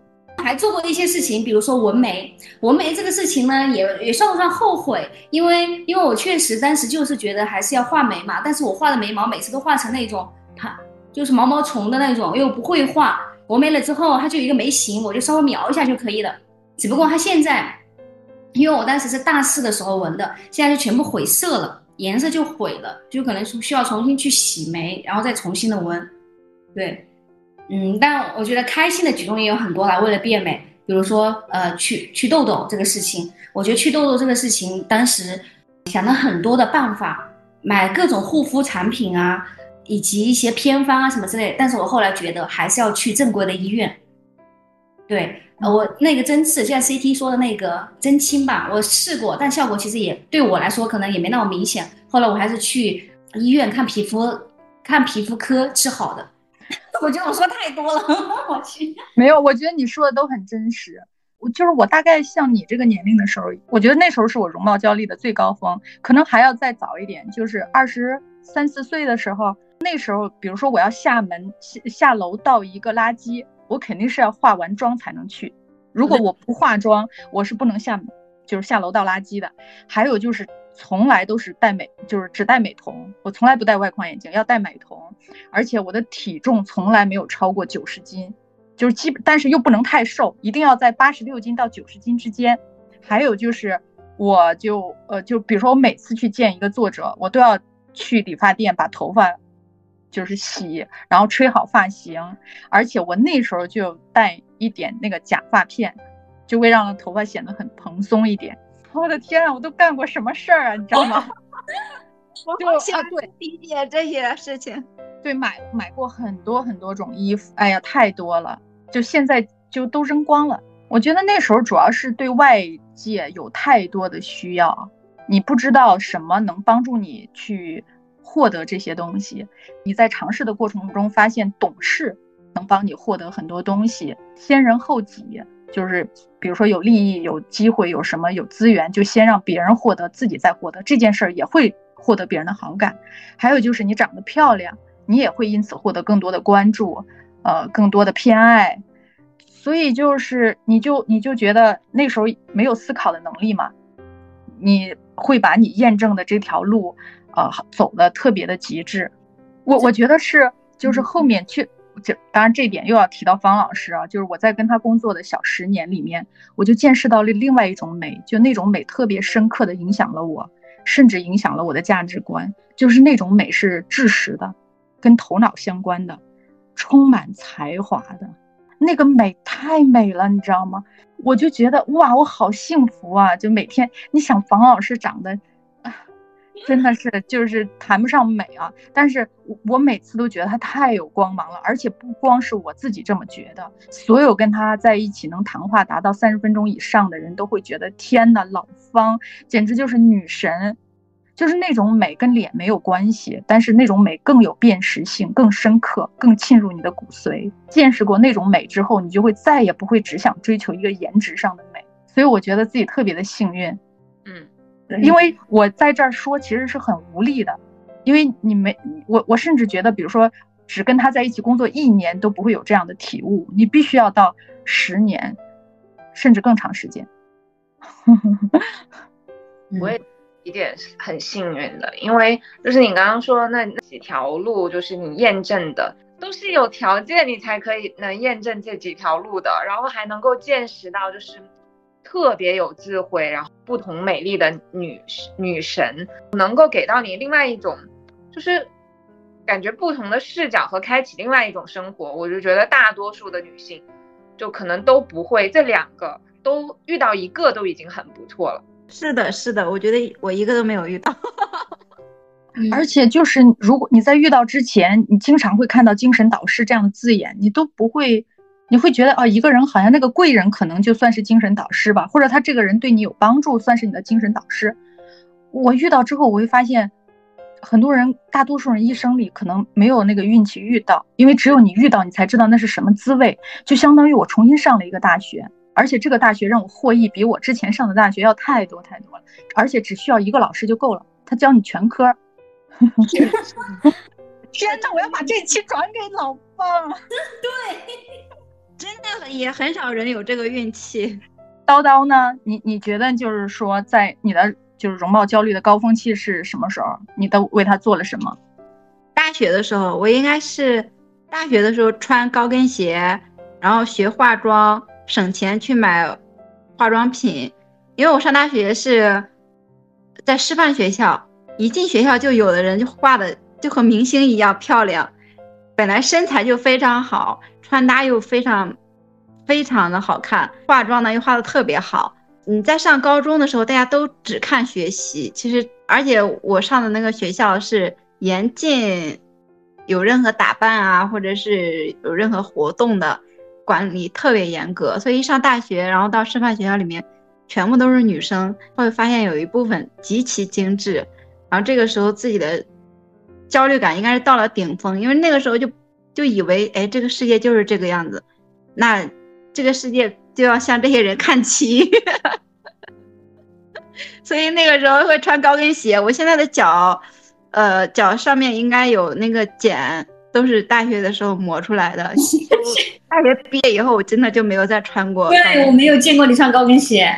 还做过一些事情，比如说纹眉。纹眉这个事情呢，也也算不算后悔？因为因为我确实当时就是觉得还是要画眉嘛，但是我画的眉毛每次都画成那种它就是毛毛虫的那种，又不会画。纹眉了之后，它就一个眉形，我就稍微描一下就可以了。只不过它现在，因为我当时是大四的时候纹的，现在就全部毁色了，颜色就毁了，就可能需要重新去洗眉，然后再重新的纹。对，嗯，但我觉得开心的举动也有很多啦。为了变美，比如说呃去去痘痘这个事情，我觉得去痘痘这个事情，当时想了很多的办法，买各种护肤产品啊。以及一些偏方啊什么之类，但是我后来觉得还是要去正规的医院。对，呃，我那个针刺，现在 CT 说的那个针清吧，我试过，但效果其实也对我来说可能也没那么明显。后来我还是去医院看皮肤，看皮肤科治好的。我觉得我说太多了，我去。没有，我觉得你说的都很真实。我就是我大概像你这个年龄的时候，我觉得那时候是我容貌焦虑的最高峰，可能还要再早一点，就是二十三四岁的时候。那时候，比如说我要下门下下楼倒一个垃圾，我肯定是要化完妆才能去。如果我不化妆，我是不能下，就是下楼倒垃圾的。还有就是从来都是戴美，就是只戴美瞳，我从来不戴外框眼镜，要戴美瞳。而且我的体重从来没有超过九十斤，就是基，但是又不能太瘦，一定要在八十六斤到九十斤之间。还有就是，我就呃，就比如说我每次去见一个作者，我都要去理发店把头发。就是洗，然后吹好发型，而且我那时候就带一点那个假发片，就会让头发显得很蓬松一点。我的天啊，我都干过什么事儿啊，你知道吗？就啊，对，理解这些事情。对，买买过很多很多种衣服，哎呀，太多了，就现在就都扔光了。我觉得那时候主要是对外界有太多的需要，你不知道什么能帮助你去。获得这些东西，你在尝试的过程中发现懂事能帮你获得很多东西。先人后己，就是比如说有利益、有机会、有什么有资源，就先让别人获得，自己再获得这件事儿也会获得别人的好感。还有就是你长得漂亮，你也会因此获得更多的关注，呃，更多的偏爱。所以就是你就你就觉得那时候没有思考的能力嘛，你会把你验证的这条路。呃，走的特别的极致，我我觉得是，就是后面去就当然这点又要提到方老师啊，就是我在跟他工作的小十年里面，我就见识到了另外一种美，就那种美特别深刻的影响了我，甚至影响了我的价值观。就是那种美是知识的，跟头脑相关的，充满才华的，那个美太美了，你知道吗？我就觉得哇，我好幸福啊！就每天，你想房老师长得。真的是，就是谈不上美啊，但是我我每次都觉得他太有光芒了，而且不光是我自己这么觉得，所有跟他在一起能谈话达到三十分钟以上的人都会觉得，天呐，老方简直就是女神，就是那种美跟脸没有关系，但是那种美更有辨识性，更深刻，更沁入你的骨髓。见识过那种美之后，你就会再也不会只想追求一个颜值上的美，所以我觉得自己特别的幸运，因为我在这儿说其实是很无力的，因为你没我，我甚至觉得，比如说只跟他在一起工作一年都不会有这样的体悟，你必须要到十年，甚至更长时间。我也一点很幸运的，因为就是你刚刚说那几条路，就是你验证的都是有条件你才可以能验证这几条路的，然后还能够见识到就是。特别有智慧，然后不同美丽的女女神，能够给到你另外一种，就是感觉不同的视角和开启另外一种生活。我就觉得大多数的女性，就可能都不会这两个都遇到一个都已经很不错了。是的，是的，我觉得我一个都没有遇到。而且就是如果你在遇到之前，你经常会看到精神导师这样的字眼，你都不会。你会觉得啊，一个人好像那个贵人可能就算是精神导师吧，或者他这个人对你有帮助，算是你的精神导师。我遇到之后，我会发现，很多人，大多数人一生里可能没有那个运气遇到，因为只有你遇到，你才知道那是什么滋味。就相当于我重新上了一个大学，而且这个大学让我获益比我之前上的大学要太多太多了，而且只需要一个老师就够了，他教你全科。天哪，我要把这期转给老方。对。真的也很少人有这个运气。叨叨呢？你你觉得就是说，在你的就是容貌焦虑的高峰期是什么时候？你都为他做了什么？大学的时候，我应该是大学的时候穿高跟鞋，然后学化妆，省钱去买化妆品。因为我上大学是在师范学校，一进学校就有的人就画的就和明星一样漂亮，本来身材就非常好。穿搭又非常，非常的好看，化妆呢又化的特别好。你在上高中的时候，大家都只看学习，其实而且我上的那个学校是严禁有任何打扮啊，或者是有任何活动的，管理特别严格。所以一上大学，然后到师范学校里面，全部都是女生，会发现有一部分极其精致。然后这个时候自己的焦虑感应该是到了顶峰，因为那个时候就。就以为哎，这个世界就是这个样子，那这个世界就要向这些人看齐，所以那个时候会穿高跟鞋。我现在的脚，呃，脚上面应该有那个茧，都是大学的时候磨出来的。大学毕业以后，我真的就没有再穿过。对我没有见过你穿高跟鞋。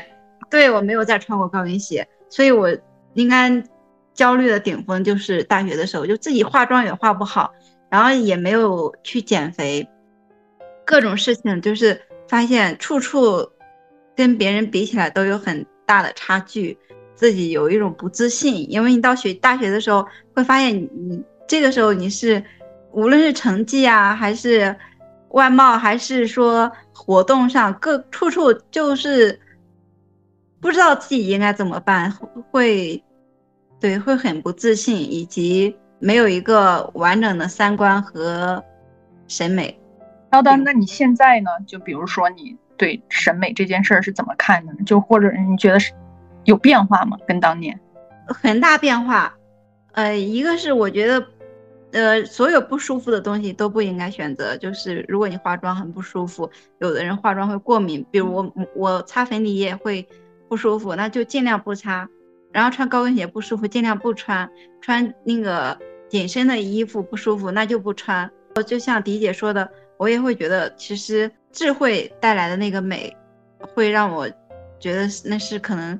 对我没有再穿过高跟鞋，所以我应该焦虑的顶峰就是大学的时候，就自己化妆也化不好。然后也没有去减肥，各种事情就是发现处处跟别人比起来都有很大的差距，自己有一种不自信。因为你到学大学的时候，会发现你这个时候你是无论是成绩啊，还是外貌，还是说活动上，各处处就是不知道自己应该怎么办，会对会很不自信，以及。没有一个完整的三观和审美，叨叨，那你现在呢？就比如说你对审美这件事儿是怎么看的？就或者你觉得是有变化吗？跟当年很大变化。呃，一个是我觉得，呃，所有不舒服的东西都不应该选择。就是如果你化妆很不舒服，有的人化妆会过敏，比如我我擦粉底液会不舒服，那就尽量不擦。然后穿高跟鞋不舒服，尽量不穿。穿那个紧身的衣服不舒服，那就不穿。就像迪姐说的，我也会觉得，其实智慧带来的那个美，会让我觉得那是可能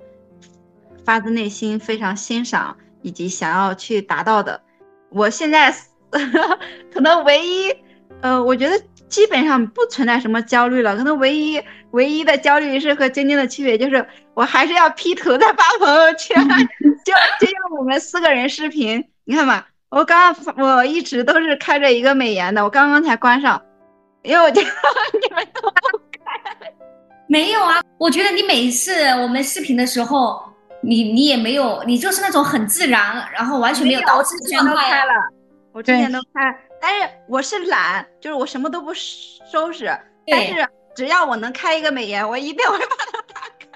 发自内心非常欣赏以及想要去达到的。我现在 可能唯一呃，我觉得基本上不存在什么焦虑了，可能唯一唯一的焦虑是和晶晶的区别就是我还是要 P 图再发朋友圈，就就像我们四个人视频，你看吧，我刚刚我一直都是开着一个美颜的，我刚刚才关上，因为我 觉得你们都不开，没有啊，我觉得你每次我们视频的时候，你你也没有，你就是那种很自然，然后完全没有捯饬的状态啊。了，我之前都开。但是我是懒，就是我什么都不收拾。但是只要我能开一个美颜，我一定会把它打开。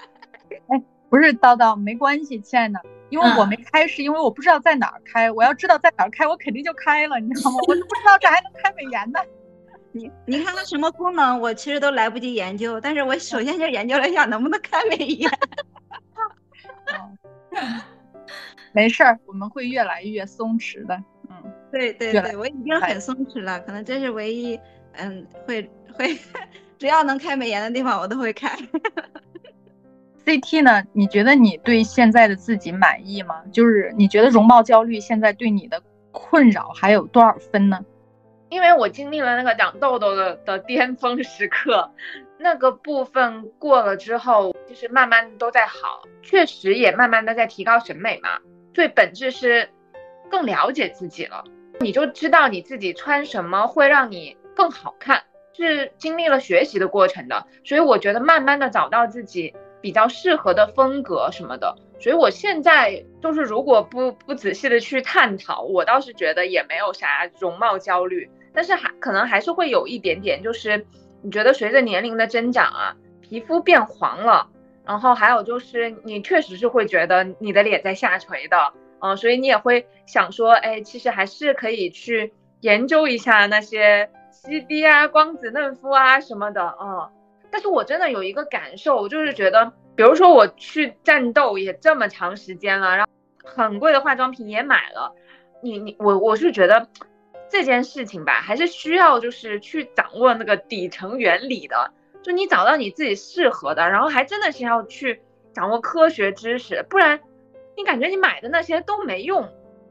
哎，不是叨叨，没关系，亲爱的，因为我没开，是因为我不知道在哪儿开。我要知道在哪儿开，我肯定就开了，你知道吗？我都不知道这还能开美颜呢。你你看它什么功能，我其实都来不及研究。但是我首先就研究了一下能不能开美颜。没事儿，我们会越来越松弛的。嗯。对对对，我已经很松弛了，可能这是唯一，嗯，会会，只要能开美颜的地方，我都会开。CT 呢？你觉得你对现在的自己满意吗？就是你觉得容貌焦虑现在对你的困扰还有多少分呢？因为我经历了那个长痘痘的的巅峰时刻，那个部分过了之后，就是慢慢都在好，确实也慢慢的在提高审美嘛。最本质是更了解自己了。你就知道你自己穿什么会让你更好看，是经历了学习的过程的，所以我觉得慢慢的找到自己比较适合的风格什么的，所以我现在就是如果不不仔细的去探讨，我倒是觉得也没有啥容貌焦虑，但是还可能还是会有一点点，就是你觉得随着年龄的增长啊，皮肤变黄了，然后还有就是你确实是会觉得你的脸在下垂的。嗯，所以你也会想说，哎，其实还是可以去研究一下那些 C D 啊、光子嫩肤啊什么的，嗯。但是我真的有一个感受，就是觉得，比如说我去战斗也这么长时间了，然后很贵的化妆品也买了，你你我我是觉得这件事情吧，还是需要就是去掌握那个底层原理的，就你找到你自己适合的，然后还真的是要去掌握科学知识，不然。你感觉你买的那些都没用，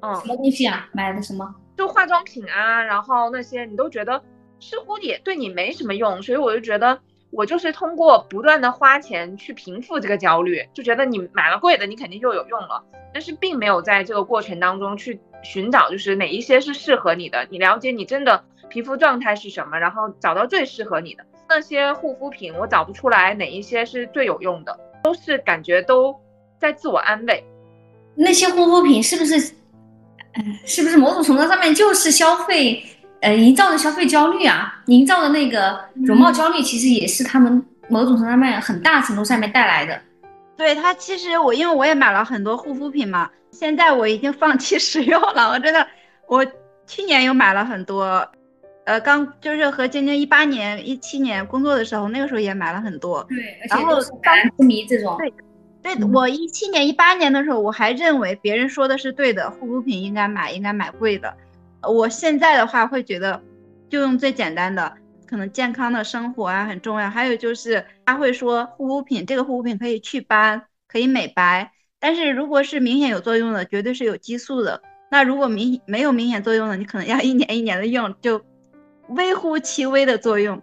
嗯，什么东西啊？买的什么？就化妆品啊，然后那些你都觉得似乎也对你没什么用，所以我就觉得我就是通过不断的花钱去平复这个焦虑，就觉得你买了贵的，你肯定就有用了，但是并没有在这个过程当中去寻找，就是哪一些是适合你的，你了解你真的皮肤状态是什么，然后找到最适合你的那些护肤品，我找不出来哪一些是最有用的，都是感觉都在自我安慰。那些护肤品是不是，是不是某种程度上面就是消费，呃，营造的消费焦虑啊？营造的那个容貌焦虑，其实也是他们某种程度上面很大程度上面带来的。对它，其实我因为我也买了很多护肤品嘛，现在我已经放弃 使用了。我真的，我去年有买了很多，呃，刚就是和晶晶一八年、一七年工作的时候，那个时候也买了很多。对，而且都是百兰之这种。对。对我一七年、一八年的时候，我还认为别人说的是对的，护肤品应该买，应该买贵的。我现在的话会觉得，就用最简单的，可能健康的生活啊很重要。还有就是他会说护肤品，这个护肤品可以祛斑，可以美白，但是如果是明显有作用的，绝对是有激素的。那如果明没有明显作用的，你可能要 一年一年的用，就微乎其微的作用。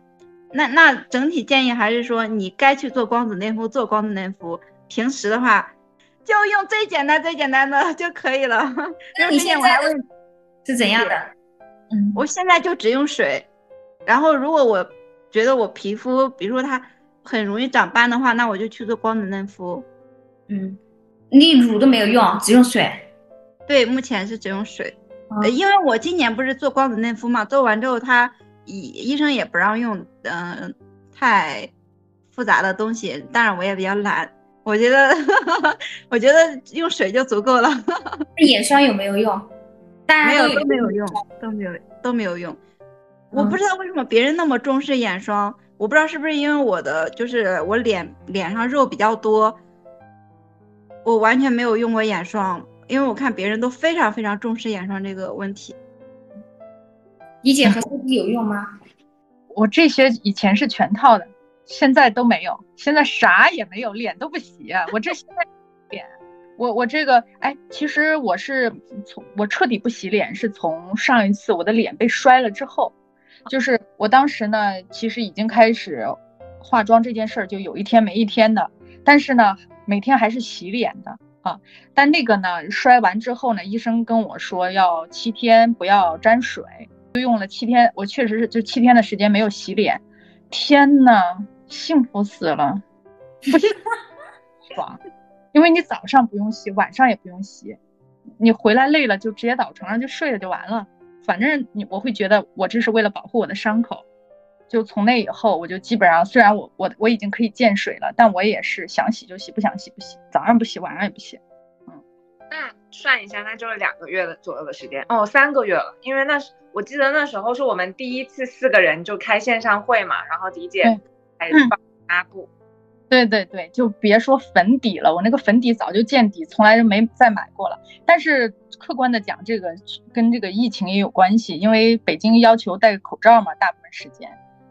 那那整体建议还是说，你该去做光子嫩肤，做光子嫩肤。平时的话，就用最简单、最简单的就可以了。那你现在是怎样的？嗯，我现在就只用水。然后，如果我觉得我皮肤，比如说它很容易长斑的话，那我就去做光子嫩肤。嗯，你乳都没有用，只用水。对，目前是只用水。因为我今年不是做光子嫩肤嘛，做完之后他医医生也不让用，嗯，太复杂的东西。当然，我也比较懒。我觉得，我觉得用水就足够了。眼霜有没有用？没有，都没有用，都没有，都没有用。我不知道为什么别人那么重视眼霜，我不知道是不是因为我的就是我脸脸上肉比较多，我完全没有用过眼霜，因为我看别人都非常非常重视眼霜这个问题。怡姐和 C D 有用吗？我这些以前是全套的。现在都没有，现在啥也没有，脸都不洗。我这现在脸，我我这个，哎，其实我是从我彻底不洗脸，是从上一次我的脸被摔了之后，就是我当时呢，其实已经开始化妆这件事儿，就有一天没一天的，但是呢，每天还是洗脸的啊。但那个呢，摔完之后呢，医生跟我说要七天不要沾水，就用了七天，我确实是就七天的时间没有洗脸。天呐，幸福死了，不是 爽，因为你早上不用洗，晚上也不用洗，你回来累了就直接倒床上就睡了就完了。反正你我会觉得我这是为了保护我的伤口，就从那以后我就基本上虽然我我我已经可以见水了，但我也是想洗就洗，不想洗不洗，早上不洗晚上也不洗。嗯，那算一下，那就是两个月的左右的时间哦，三个月了，因为那是我记得那时候是我们第一次四个人就开线上会嘛，然后迪姐开始发布。对对对，就别说粉底了，我那个粉底早就见底，从来就没再买过了。但是客观的讲，这个跟这个疫情也有关系，因为北京要求戴口罩嘛，大部分时间。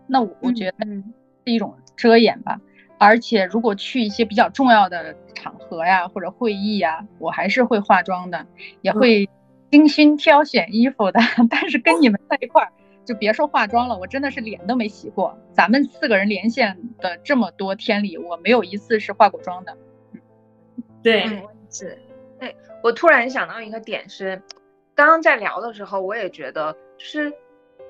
那我我觉得是一种遮掩吧。而且如果去一些比较重要的场合呀，或者会议呀，我还是会化妆的，也会精心挑选衣服的。但是跟你们在一块儿。就别说化妆了，我真的是脸都没洗过。咱们四个人连线的这么多天里，我没有一次是化过妆的。对，是。对，我突然想到一个点是，刚刚在聊的时候，我也觉得，就是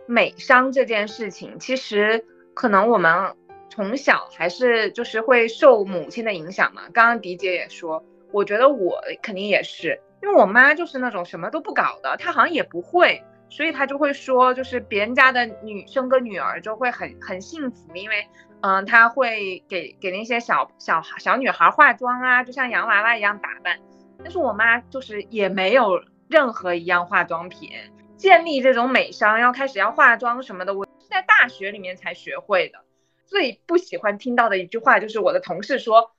美商这件事情，其实可能我们从小还是就是会受母亲的影响嘛。刚刚迪姐也说，我觉得我肯定也是，因为我妈就是那种什么都不搞的，她好像也不会。所以他就会说，就是别人家的女生个女儿就会很很幸福，因为，嗯，他会给给那些小小小女孩化妆啊，就像洋娃娃一样打扮。但是我妈就是也没有任何一样化妆品，建立这种美商要开始要化妆什么的，我是在大学里面才学会的。最不喜欢听到的一句话就是我的同事说。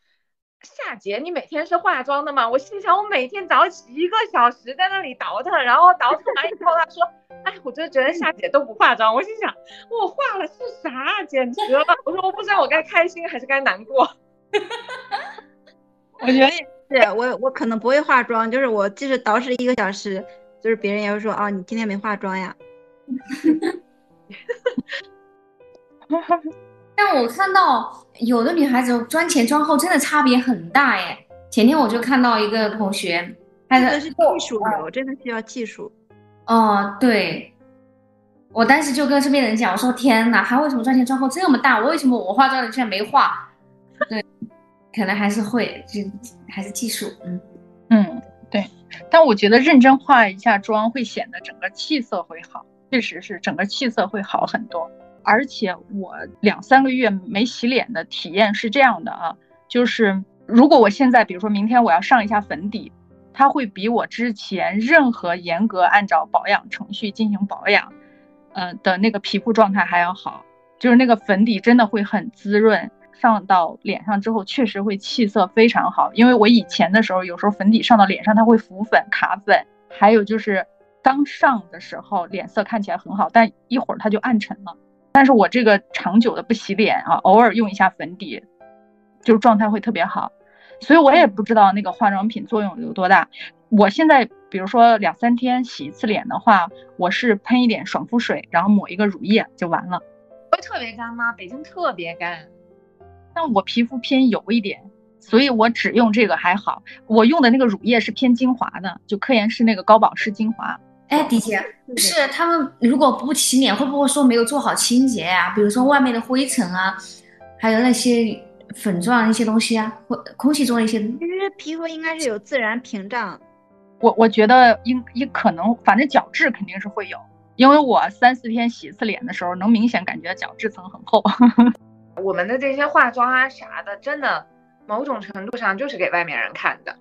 夏姐，你每天是化妆的吗？我心想，我每天早起一个小时在那里倒腾，然后倒腾完以后，他说，哎，我就觉得夏姐都不化妆。我心想，我化了是啥？简直了！我说，我不知道我该开心还是该难过。我觉得是我，我可能不会化妆，就是我即使捯饬一个小时，就是别人也会说，啊，你今天没化妆呀。但我看到有的女孩子妆前妆后真的差别很大哎。前天我就看到一个同学，她的是技术流，真的需要技术。哦，对，我当时就跟身边人讲，我说天哪，她为什么妆前妆后这么大？我为什么我化妆的居然没化？对，可能还是会，就还是技术。嗯嗯，对。但我觉得认真化一下妆会显得整个气色会好，确实是整个气色会好很多。而且我两三个月没洗脸的体验是这样的啊，就是如果我现在，比如说明天我要上一下粉底，它会比我之前任何严格按照保养程序进行保养，嗯的那个皮肤状态还要好，就是那个粉底真的会很滋润，上到脸上之后确实会气色非常好。因为我以前的时候，有时候粉底上到脸上它会浮粉卡粉，还有就是刚上的时候脸色看起来很好，但一会儿它就暗沉了。但是我这个长久的不洗脸啊，偶尔用一下粉底，就是状态会特别好，所以我也不知道那个化妆品作用有多大。我现在比如说两三天洗一次脸的话，我是喷一点爽肤水，然后抹一个乳液就完了。会特别干吗？北京特别干，但我皮肤偏油一点，所以我只用这个还好。我用的那个乳液是偏精华的，就科颜氏那个高保湿精华。哎，迪姐，是他们如果不洗脸，会不会说没有做好清洁呀？比如说外面的灰尘啊，还有那些粉状一些东西啊，或空气中的一些。其实皮肤应该是有自然屏障。我我觉得应应可能，反正角质肯定是会有，因为我三四天洗一次脸的时候，能明显感觉角质层很厚。我们的这些化妆啊啥的，真的某种程度上就是给外面人看的。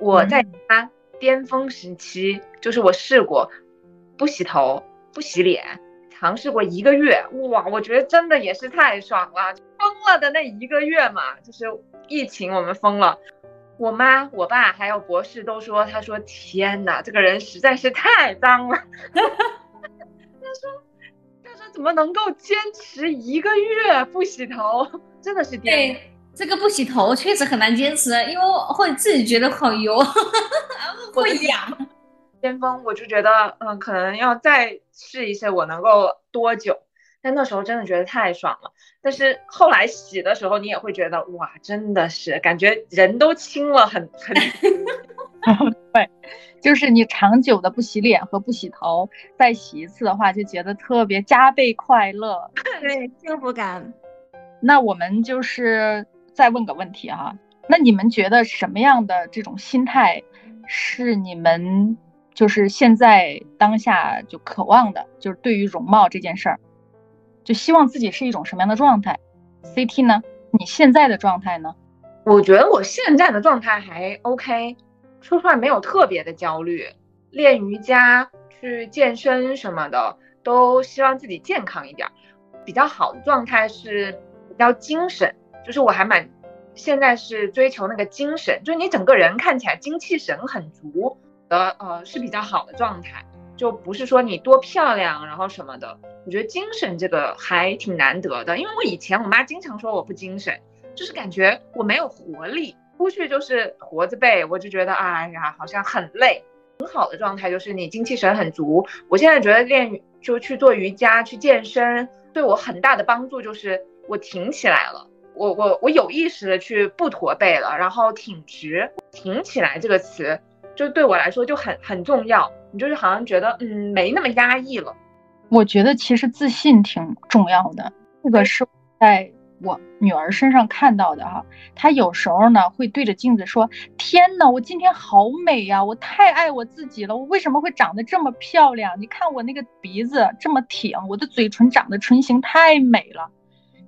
我在家。巅峰时期就是我试过不洗头不洗脸，尝试过一个月，哇，我觉得真的也是太爽了，疯了的那一个月嘛，就是疫情我们疯了，我妈我爸还有博士都说，他说天哪，这个人实在是太脏了，他说他说怎么能够坚持一个月不洗头，真的是对。这个不洗头确实很难坚持，因为会自己觉得好油，会痒。巅峰我就觉得，嗯，可能要再试一试，我能够多久？但那时候真的觉得太爽了。但是后来洗的时候，你也会觉得哇，真的是感觉人都轻了很很。对，就是你长久的不洗脸和不洗头，再洗一次的话，就觉得特别加倍快乐，对，幸福感。那我们就是再问个问题哈，那你们觉得什么样的这种心态是你们就是现在当下就渴望的？就是对于容貌这件事儿，就希望自己是一种什么样的状态？CT 呢？你现在的状态呢？我觉得我现在的状态还 OK。说出来没有特别的焦虑，练瑜伽、去健身什么的，都希望自己健康一点。比较好的状态是比较精神，就是我还蛮现在是追求那个精神，就是你整个人看起来精气神很足的，呃是比较好的状态，就不是说你多漂亮然后什么的。我觉得精神这个还挺难得的，因为我以前我妈经常说我不精神，就是感觉我没有活力。出去就是驼子背，我就觉得哎呀，好像很累。很好的状态就是你精气神很足。我现在觉得练就去做瑜伽、去健身，对我很大的帮助就是我挺起来了。我我我有意识的去不驼背了，然后挺直。挺起来这个词，就对我来说就很很重要。你就是好像觉得嗯没那么压抑了。我觉得其实自信挺重要的，这个是在。我女儿身上看到的哈，她有时候呢会对着镜子说：“天哪，我今天好美呀！我太爱我自己了。我为什么会长得这么漂亮？你看我那个鼻子这么挺，我的嘴唇长得唇形太美了，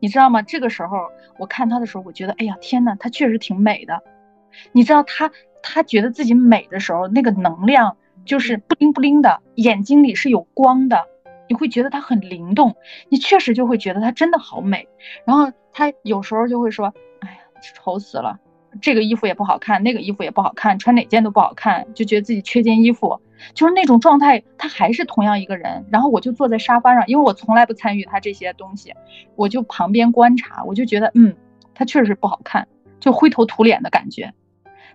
你知道吗？这个时候我看她的时候，我觉得，哎呀，天哪，她确实挺美的。你知道她她觉得自己美的时候，那个能量就是不灵不灵的，眼睛里是有光的。”你会觉得她很灵动，你确实就会觉得她真的好美。然后她有时候就会说：“哎呀，丑死了，这个衣服也不好看，那个衣服也不好看，穿哪件都不好看，就觉得自己缺件衣服，就是那种状态。”他还是同样一个人。然后我就坐在沙发上，因为我从来不参与他这些东西，我就旁边观察，我就觉得，嗯，他确实不好看，就灰头土脸的感觉。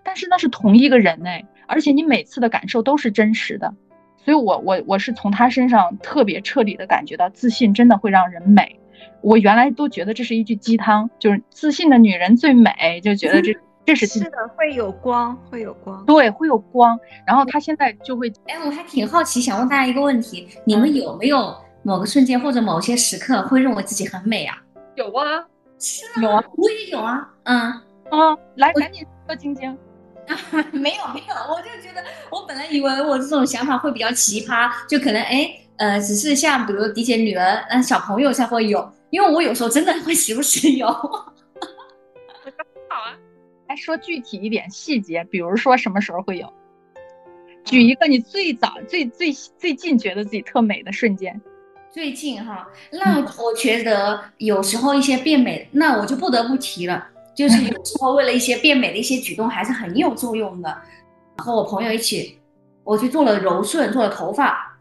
但是那是同一个人哎，而且你每次的感受都是真实的。所以，我我我是从他身上特别彻底的感觉到，自信真的会让人美。我原来都觉得这是一句鸡汤，就是自信的女人最美，就觉得这 这是是的，会有光，会有光，对，会有光。然后他现在就会，哎，我还挺好奇，想问大家一个问题：你们有没有某个瞬间或者某些时刻会认为自己很美啊？有啊，是啊有啊，我也有啊。嗯哦，来，赶紧说，晶晶。没有没有，我就觉得我本来以为我这种想法会比较奇葩，就可能哎呃，只是像比如迪姐女儿嗯小朋友才会有，因为我有时候真的会时不时有。好啊，来说具体一点细节，比如说什么时候会有？举一个你最早最最最近觉得自己特美的瞬间。最近哈，那我觉得有时候一些变美，那我就不得不提了。就是有时候为了一些变美的一些举动，还是很有作用的。和我朋友一起，我去做了柔顺，做了头发，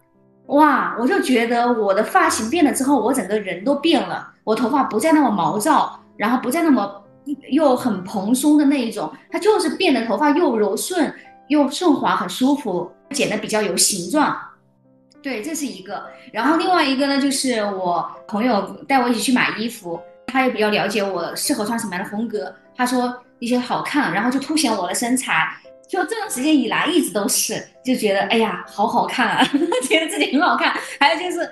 哇，我就觉得我的发型变了之后，我整个人都变了。我头发不再那么毛躁，然后不再那么又很蓬松的那一种，它就是变得头发又柔顺又顺滑，很舒服，剪的比较有形状。对，这是一个。然后另外一个呢，就是我朋友带我一起去买衣服。他也比较了解我适合穿什么样的风格，他说一些好看，然后就凸显我的身材。就这段时间以来一直都是，就觉得哎呀好好看啊，觉得自己很好看。还有就是，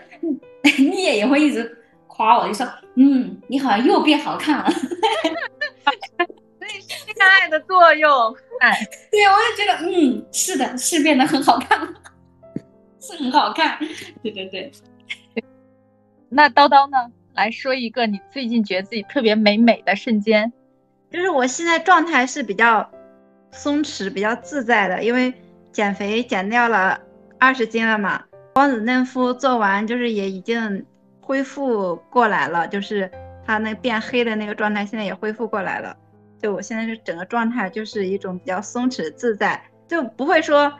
你也也会一直夸我，就说嗯，你好像又变好看了。所以是恋爱的作用，哎，对，我也觉得嗯，是的，是变得很好看了，是很好看。对对对，那叨叨呢？来说一个你最近觉得自己特别美美的瞬间，就是我现在状态是比较松弛、比较自在的，因为减肥减掉了二十斤了嘛，光子嫩肤做完就是也已经恢复过来了，就是它那变黑的那个状态现在也恢复过来了，就我现在是整个状态就是一种比较松弛自在，就不会说，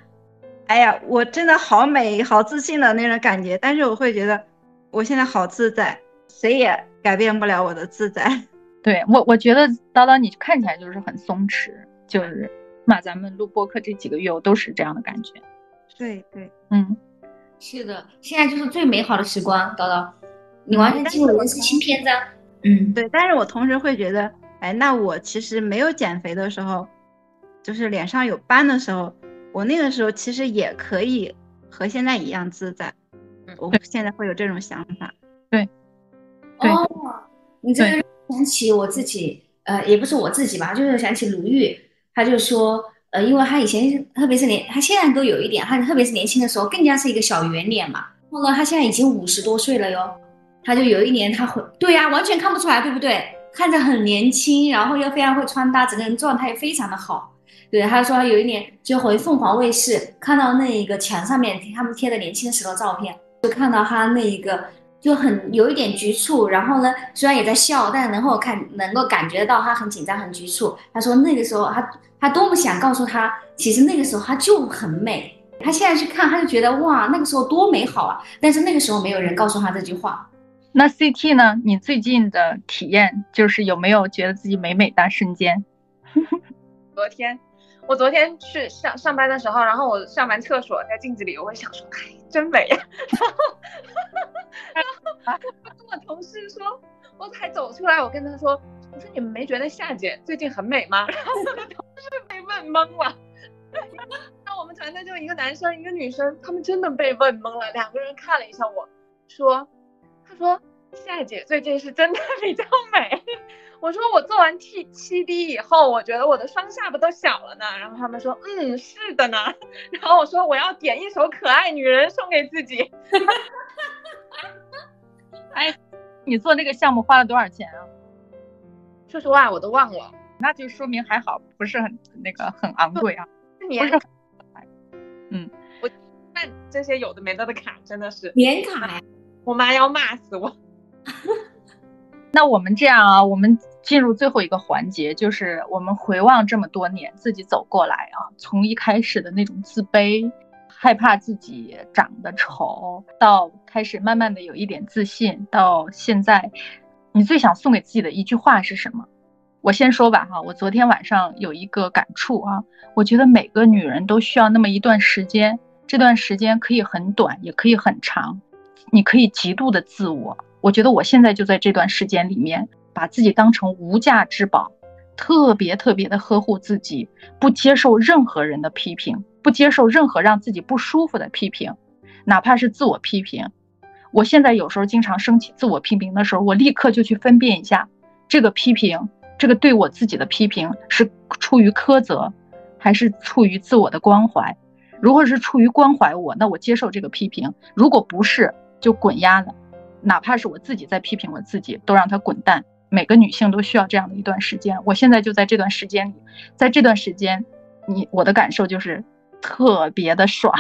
哎呀我真的好美好自信的那种感觉，但是我会觉得我现在好自在。谁也改变不了我的自在。对我，我觉得叨叨你看起来就是很松弛，就是嘛，咱们录播客这几个月，我都是这样的感觉。对对，嗯，是的，现在就是最美好的时光，叨叨。你完全进入人生新篇章。嗯，对，但是我同时会觉得，哎，那我其实没有减肥的时候，就是脸上有斑的时候，我那个时候其实也可以和现在一样自在。我现在会有这种想法。对，哦，你这想起我自己，呃，也不是我自己吧，就是想起鲁豫，他就说，呃，因为他以前特别是年，他现在都有一点，他特别是年轻的时候更加是一个小圆脸嘛。然后呢，他现在已经五十多岁了哟。他就有一年，他回对呀，完全看不出来，对不对？看着很年轻，然后又非常会穿搭，整个人状态也非常的好。对，他说他有一年就回凤凰卫视，看到那一个墙上面他们贴的年轻时的照片，就看到他那一个就很有一点局促，然后呢，虽然也在笑，但能够看能够感觉到他很紧张、很局促。他说那个时候他他多么想告诉他，其实那个时候他就很美。他现在去看，他就觉得哇，那个时候多美好啊！但是那个时候没有人告诉他这句话。那 CT 呢？你最近的体验就是有没有觉得自己美美哒瞬间？昨天，我昨天去上上班的时候，然后我上完厕所在镜子里，我会想说，哎，真美呀。然后，然后我跟我同事说，我才走出来，我跟他说，我说你们没觉得夏姐最近很美吗？然后我的同事被问懵了。那我们团队就一个男生一个女生，他们真的被问懵了，两个人看了一下我说。他说：“夏姐最近是真的比较美。”我说：“我做完 T 七 D 以后，我觉得我的双下巴都小了呢。”然后他们说：“嗯，是的呢。”然后我说：“我要点一首《可爱女人》送给自己。”哎，你做那个项目花了多少钱啊？说实话，我都忘了。那就说明还好，不是很那个很昂贵啊。年卡，嗯，我办这些有的没的的卡，真的是年卡呀。我妈要骂死我。那我们这样啊，我们进入最后一个环节，就是我们回望这么多年自己走过来啊，从一开始的那种自卑、害怕自己长得丑，到开始慢慢的有一点自信，到现在，你最想送给自己的一句话是什么？我先说吧哈，我昨天晚上有一个感触啊，我觉得每个女人都需要那么一段时间，这段时间可以很短，也可以很长。你可以极度的自我，我觉得我现在就在这段时间里面，把自己当成无价之宝，特别特别的呵护自己，不接受任何人的批评，不接受任何让自己不舒服的批评，哪怕是自我批评。我现在有时候经常升起自我批评的时候，我立刻就去分辨一下，这个批评，这个对我自己的批评是出于苛责，还是出于自我的关怀。如果是出于关怀我，那我接受这个批评；如果不是，就滚丫的，哪怕是我自己在批评我自己，都让他滚蛋。每个女性都需要这样的一段时间，我现在就在这段时间里，在这段时间，你我的感受就是特别的爽，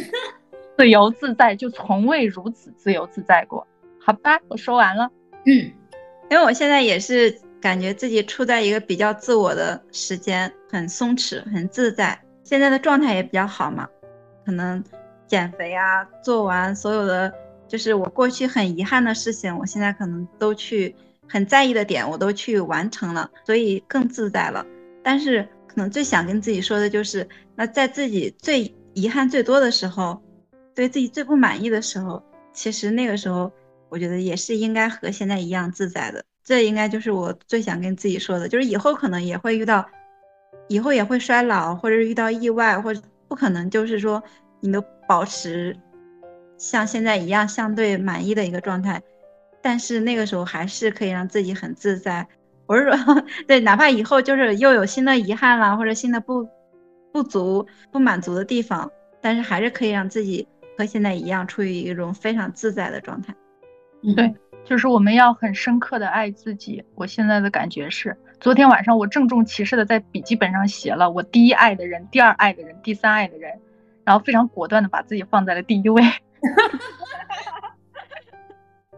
自由自在，就从未如此自由自在过。好吧，我说完了。嗯，因为我现在也是感觉自己处在一个比较自我的时间，很松弛，很自在，现在的状态也比较好嘛，可能。减肥啊，做完所有的，就是我过去很遗憾的事情，我现在可能都去很在意的点，我都去完成了，所以更自在了。但是可能最想跟自己说的就是，那在自己最遗憾最多的时候，对自己最不满意的时候，其实那个时候，我觉得也是应该和现在一样自在的。这应该就是我最想跟自己说的，就是以后可能也会遇到，以后也会衰老，或者是遇到意外，或者不可能就是说你都。保持像现在一样相对满意的一个状态，但是那个时候还是可以让自己很自在。我是说，对，哪怕以后就是又有新的遗憾啦，或者新的不不足、不满足的地方，但是还是可以让自己和现在一样，处于一种非常自在的状态。对，就是我们要很深刻的爱自己。我现在的感觉是，昨天晚上我郑重其事的在笔记本上写了我第一爱的人、第二爱的人、第三爱的人。然后非常果断的把自己放在了第一位。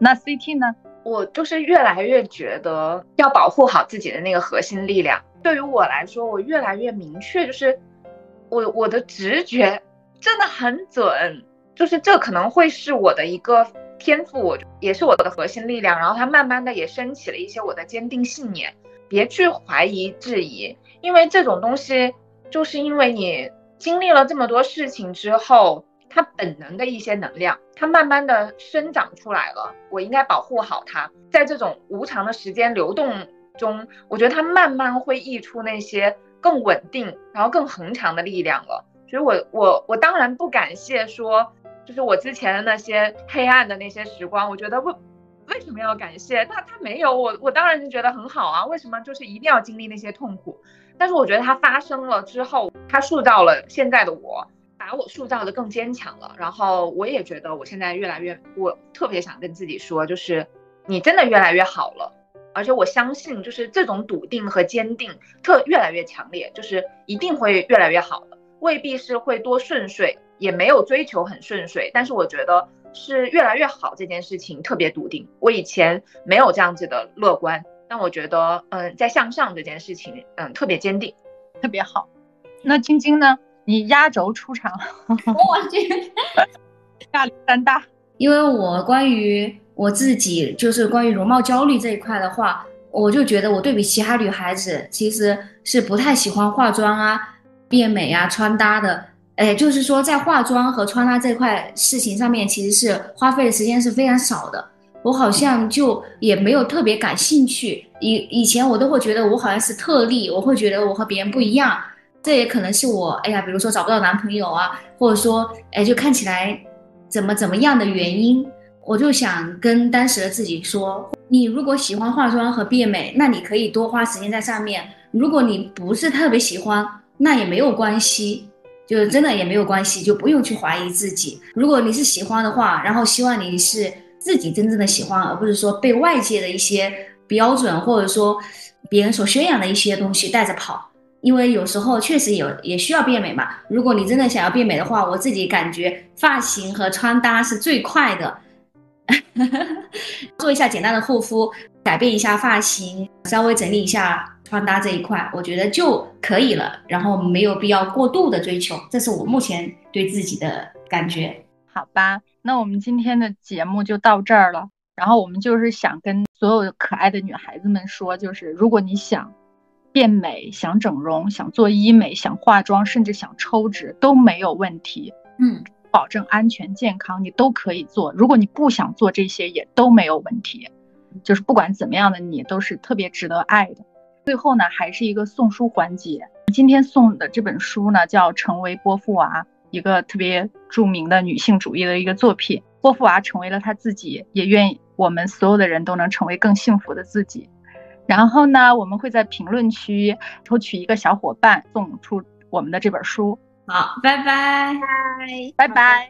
那 CT 呢？我就是越来越觉得要保护好自己的那个核心力量。对于我来说，我越来越明确，就是我我的直觉真的很准，就是这可能会是我的一个天赋，我也是我的核心力量。然后它慢慢的也升起了一些我的坚定信念。别去怀疑质疑，因为这种东西就是因为你。经历了这么多事情之后，它本能的一些能量，它慢慢的生长出来了。我应该保护好它，在这种无常的时间流动中，我觉得它慢慢会溢出那些更稳定，然后更恒长的力量了。所以，我我我当然不感谢说，就是我之前的那些黑暗的那些时光，我觉得为为什么要感谢他？他没有我，我当然是觉得很好啊。为什么就是一定要经历那些痛苦？但是我觉得它发生了之后，它塑造了现在的我。把我塑造的更坚强了，然后我也觉得我现在越来越，我特别想跟自己说，就是你真的越来越好了，而且我相信，就是这种笃定和坚定特越来越强烈，就是一定会越来越好的，未必是会多顺遂，也没有追求很顺遂，但是我觉得是越来越好这件事情特别笃定。我以前没有这样子的乐观，但我觉得，嗯，在向上这件事情，嗯，特别坚定，特别好。那晶晶呢？你压轴出场，我去，大三大。因为我关于我自己，就是关于容貌焦虑这一块的话，我就觉得我对比其他女孩子，其实是不太喜欢化妆啊、变美啊、穿搭的。哎，就是说在化妆和穿搭这块事情上面，其实是花费的时间是非常少的。我好像就也没有特别感兴趣。以以前我都会觉得我好像是特例，我会觉得我和别人不一样。这也可能是我，哎呀，比如说找不到男朋友啊，或者说，哎，就看起来怎么怎么样的原因，我就想跟当时的自己说，你如果喜欢化妆和变美，那你可以多花时间在上面；如果你不是特别喜欢，那也没有关系，就是真的也没有关系，就不用去怀疑自己。如果你是喜欢的话，然后希望你是自己真正的喜欢，而不是说被外界的一些标准或者说别人所宣扬的一些东西带着跑。因为有时候确实有也需要变美嘛。如果你真的想要变美的话，我自己感觉发型和穿搭是最快的。做一下简单的护肤，改变一下发型，稍微整理一下穿搭这一块，我觉得就可以了。然后没有必要过度的追求，这是我目前对自己的感觉。好吧，那我们今天的节目就到这儿了。然后我们就是想跟所有可爱的女孩子们说，就是如果你想。变美，想整容，想做医美，想化妆，甚至想抽脂都没有问题。嗯，保证安全健康，你都可以做。如果你不想做这些，也都没有问题。就是不管怎么样的你，都是特别值得爱的。最后呢，还是一个送书环节。今天送的这本书呢，叫《成为波伏娃》，一个特别著名的女性主义的一个作品。波伏娃成为了她自己，也愿我们所有的人都能成为更幸福的自己。然后呢，我们会在评论区抽取一个小伙伴送出我们的这本书。好，拜拜，拜拜。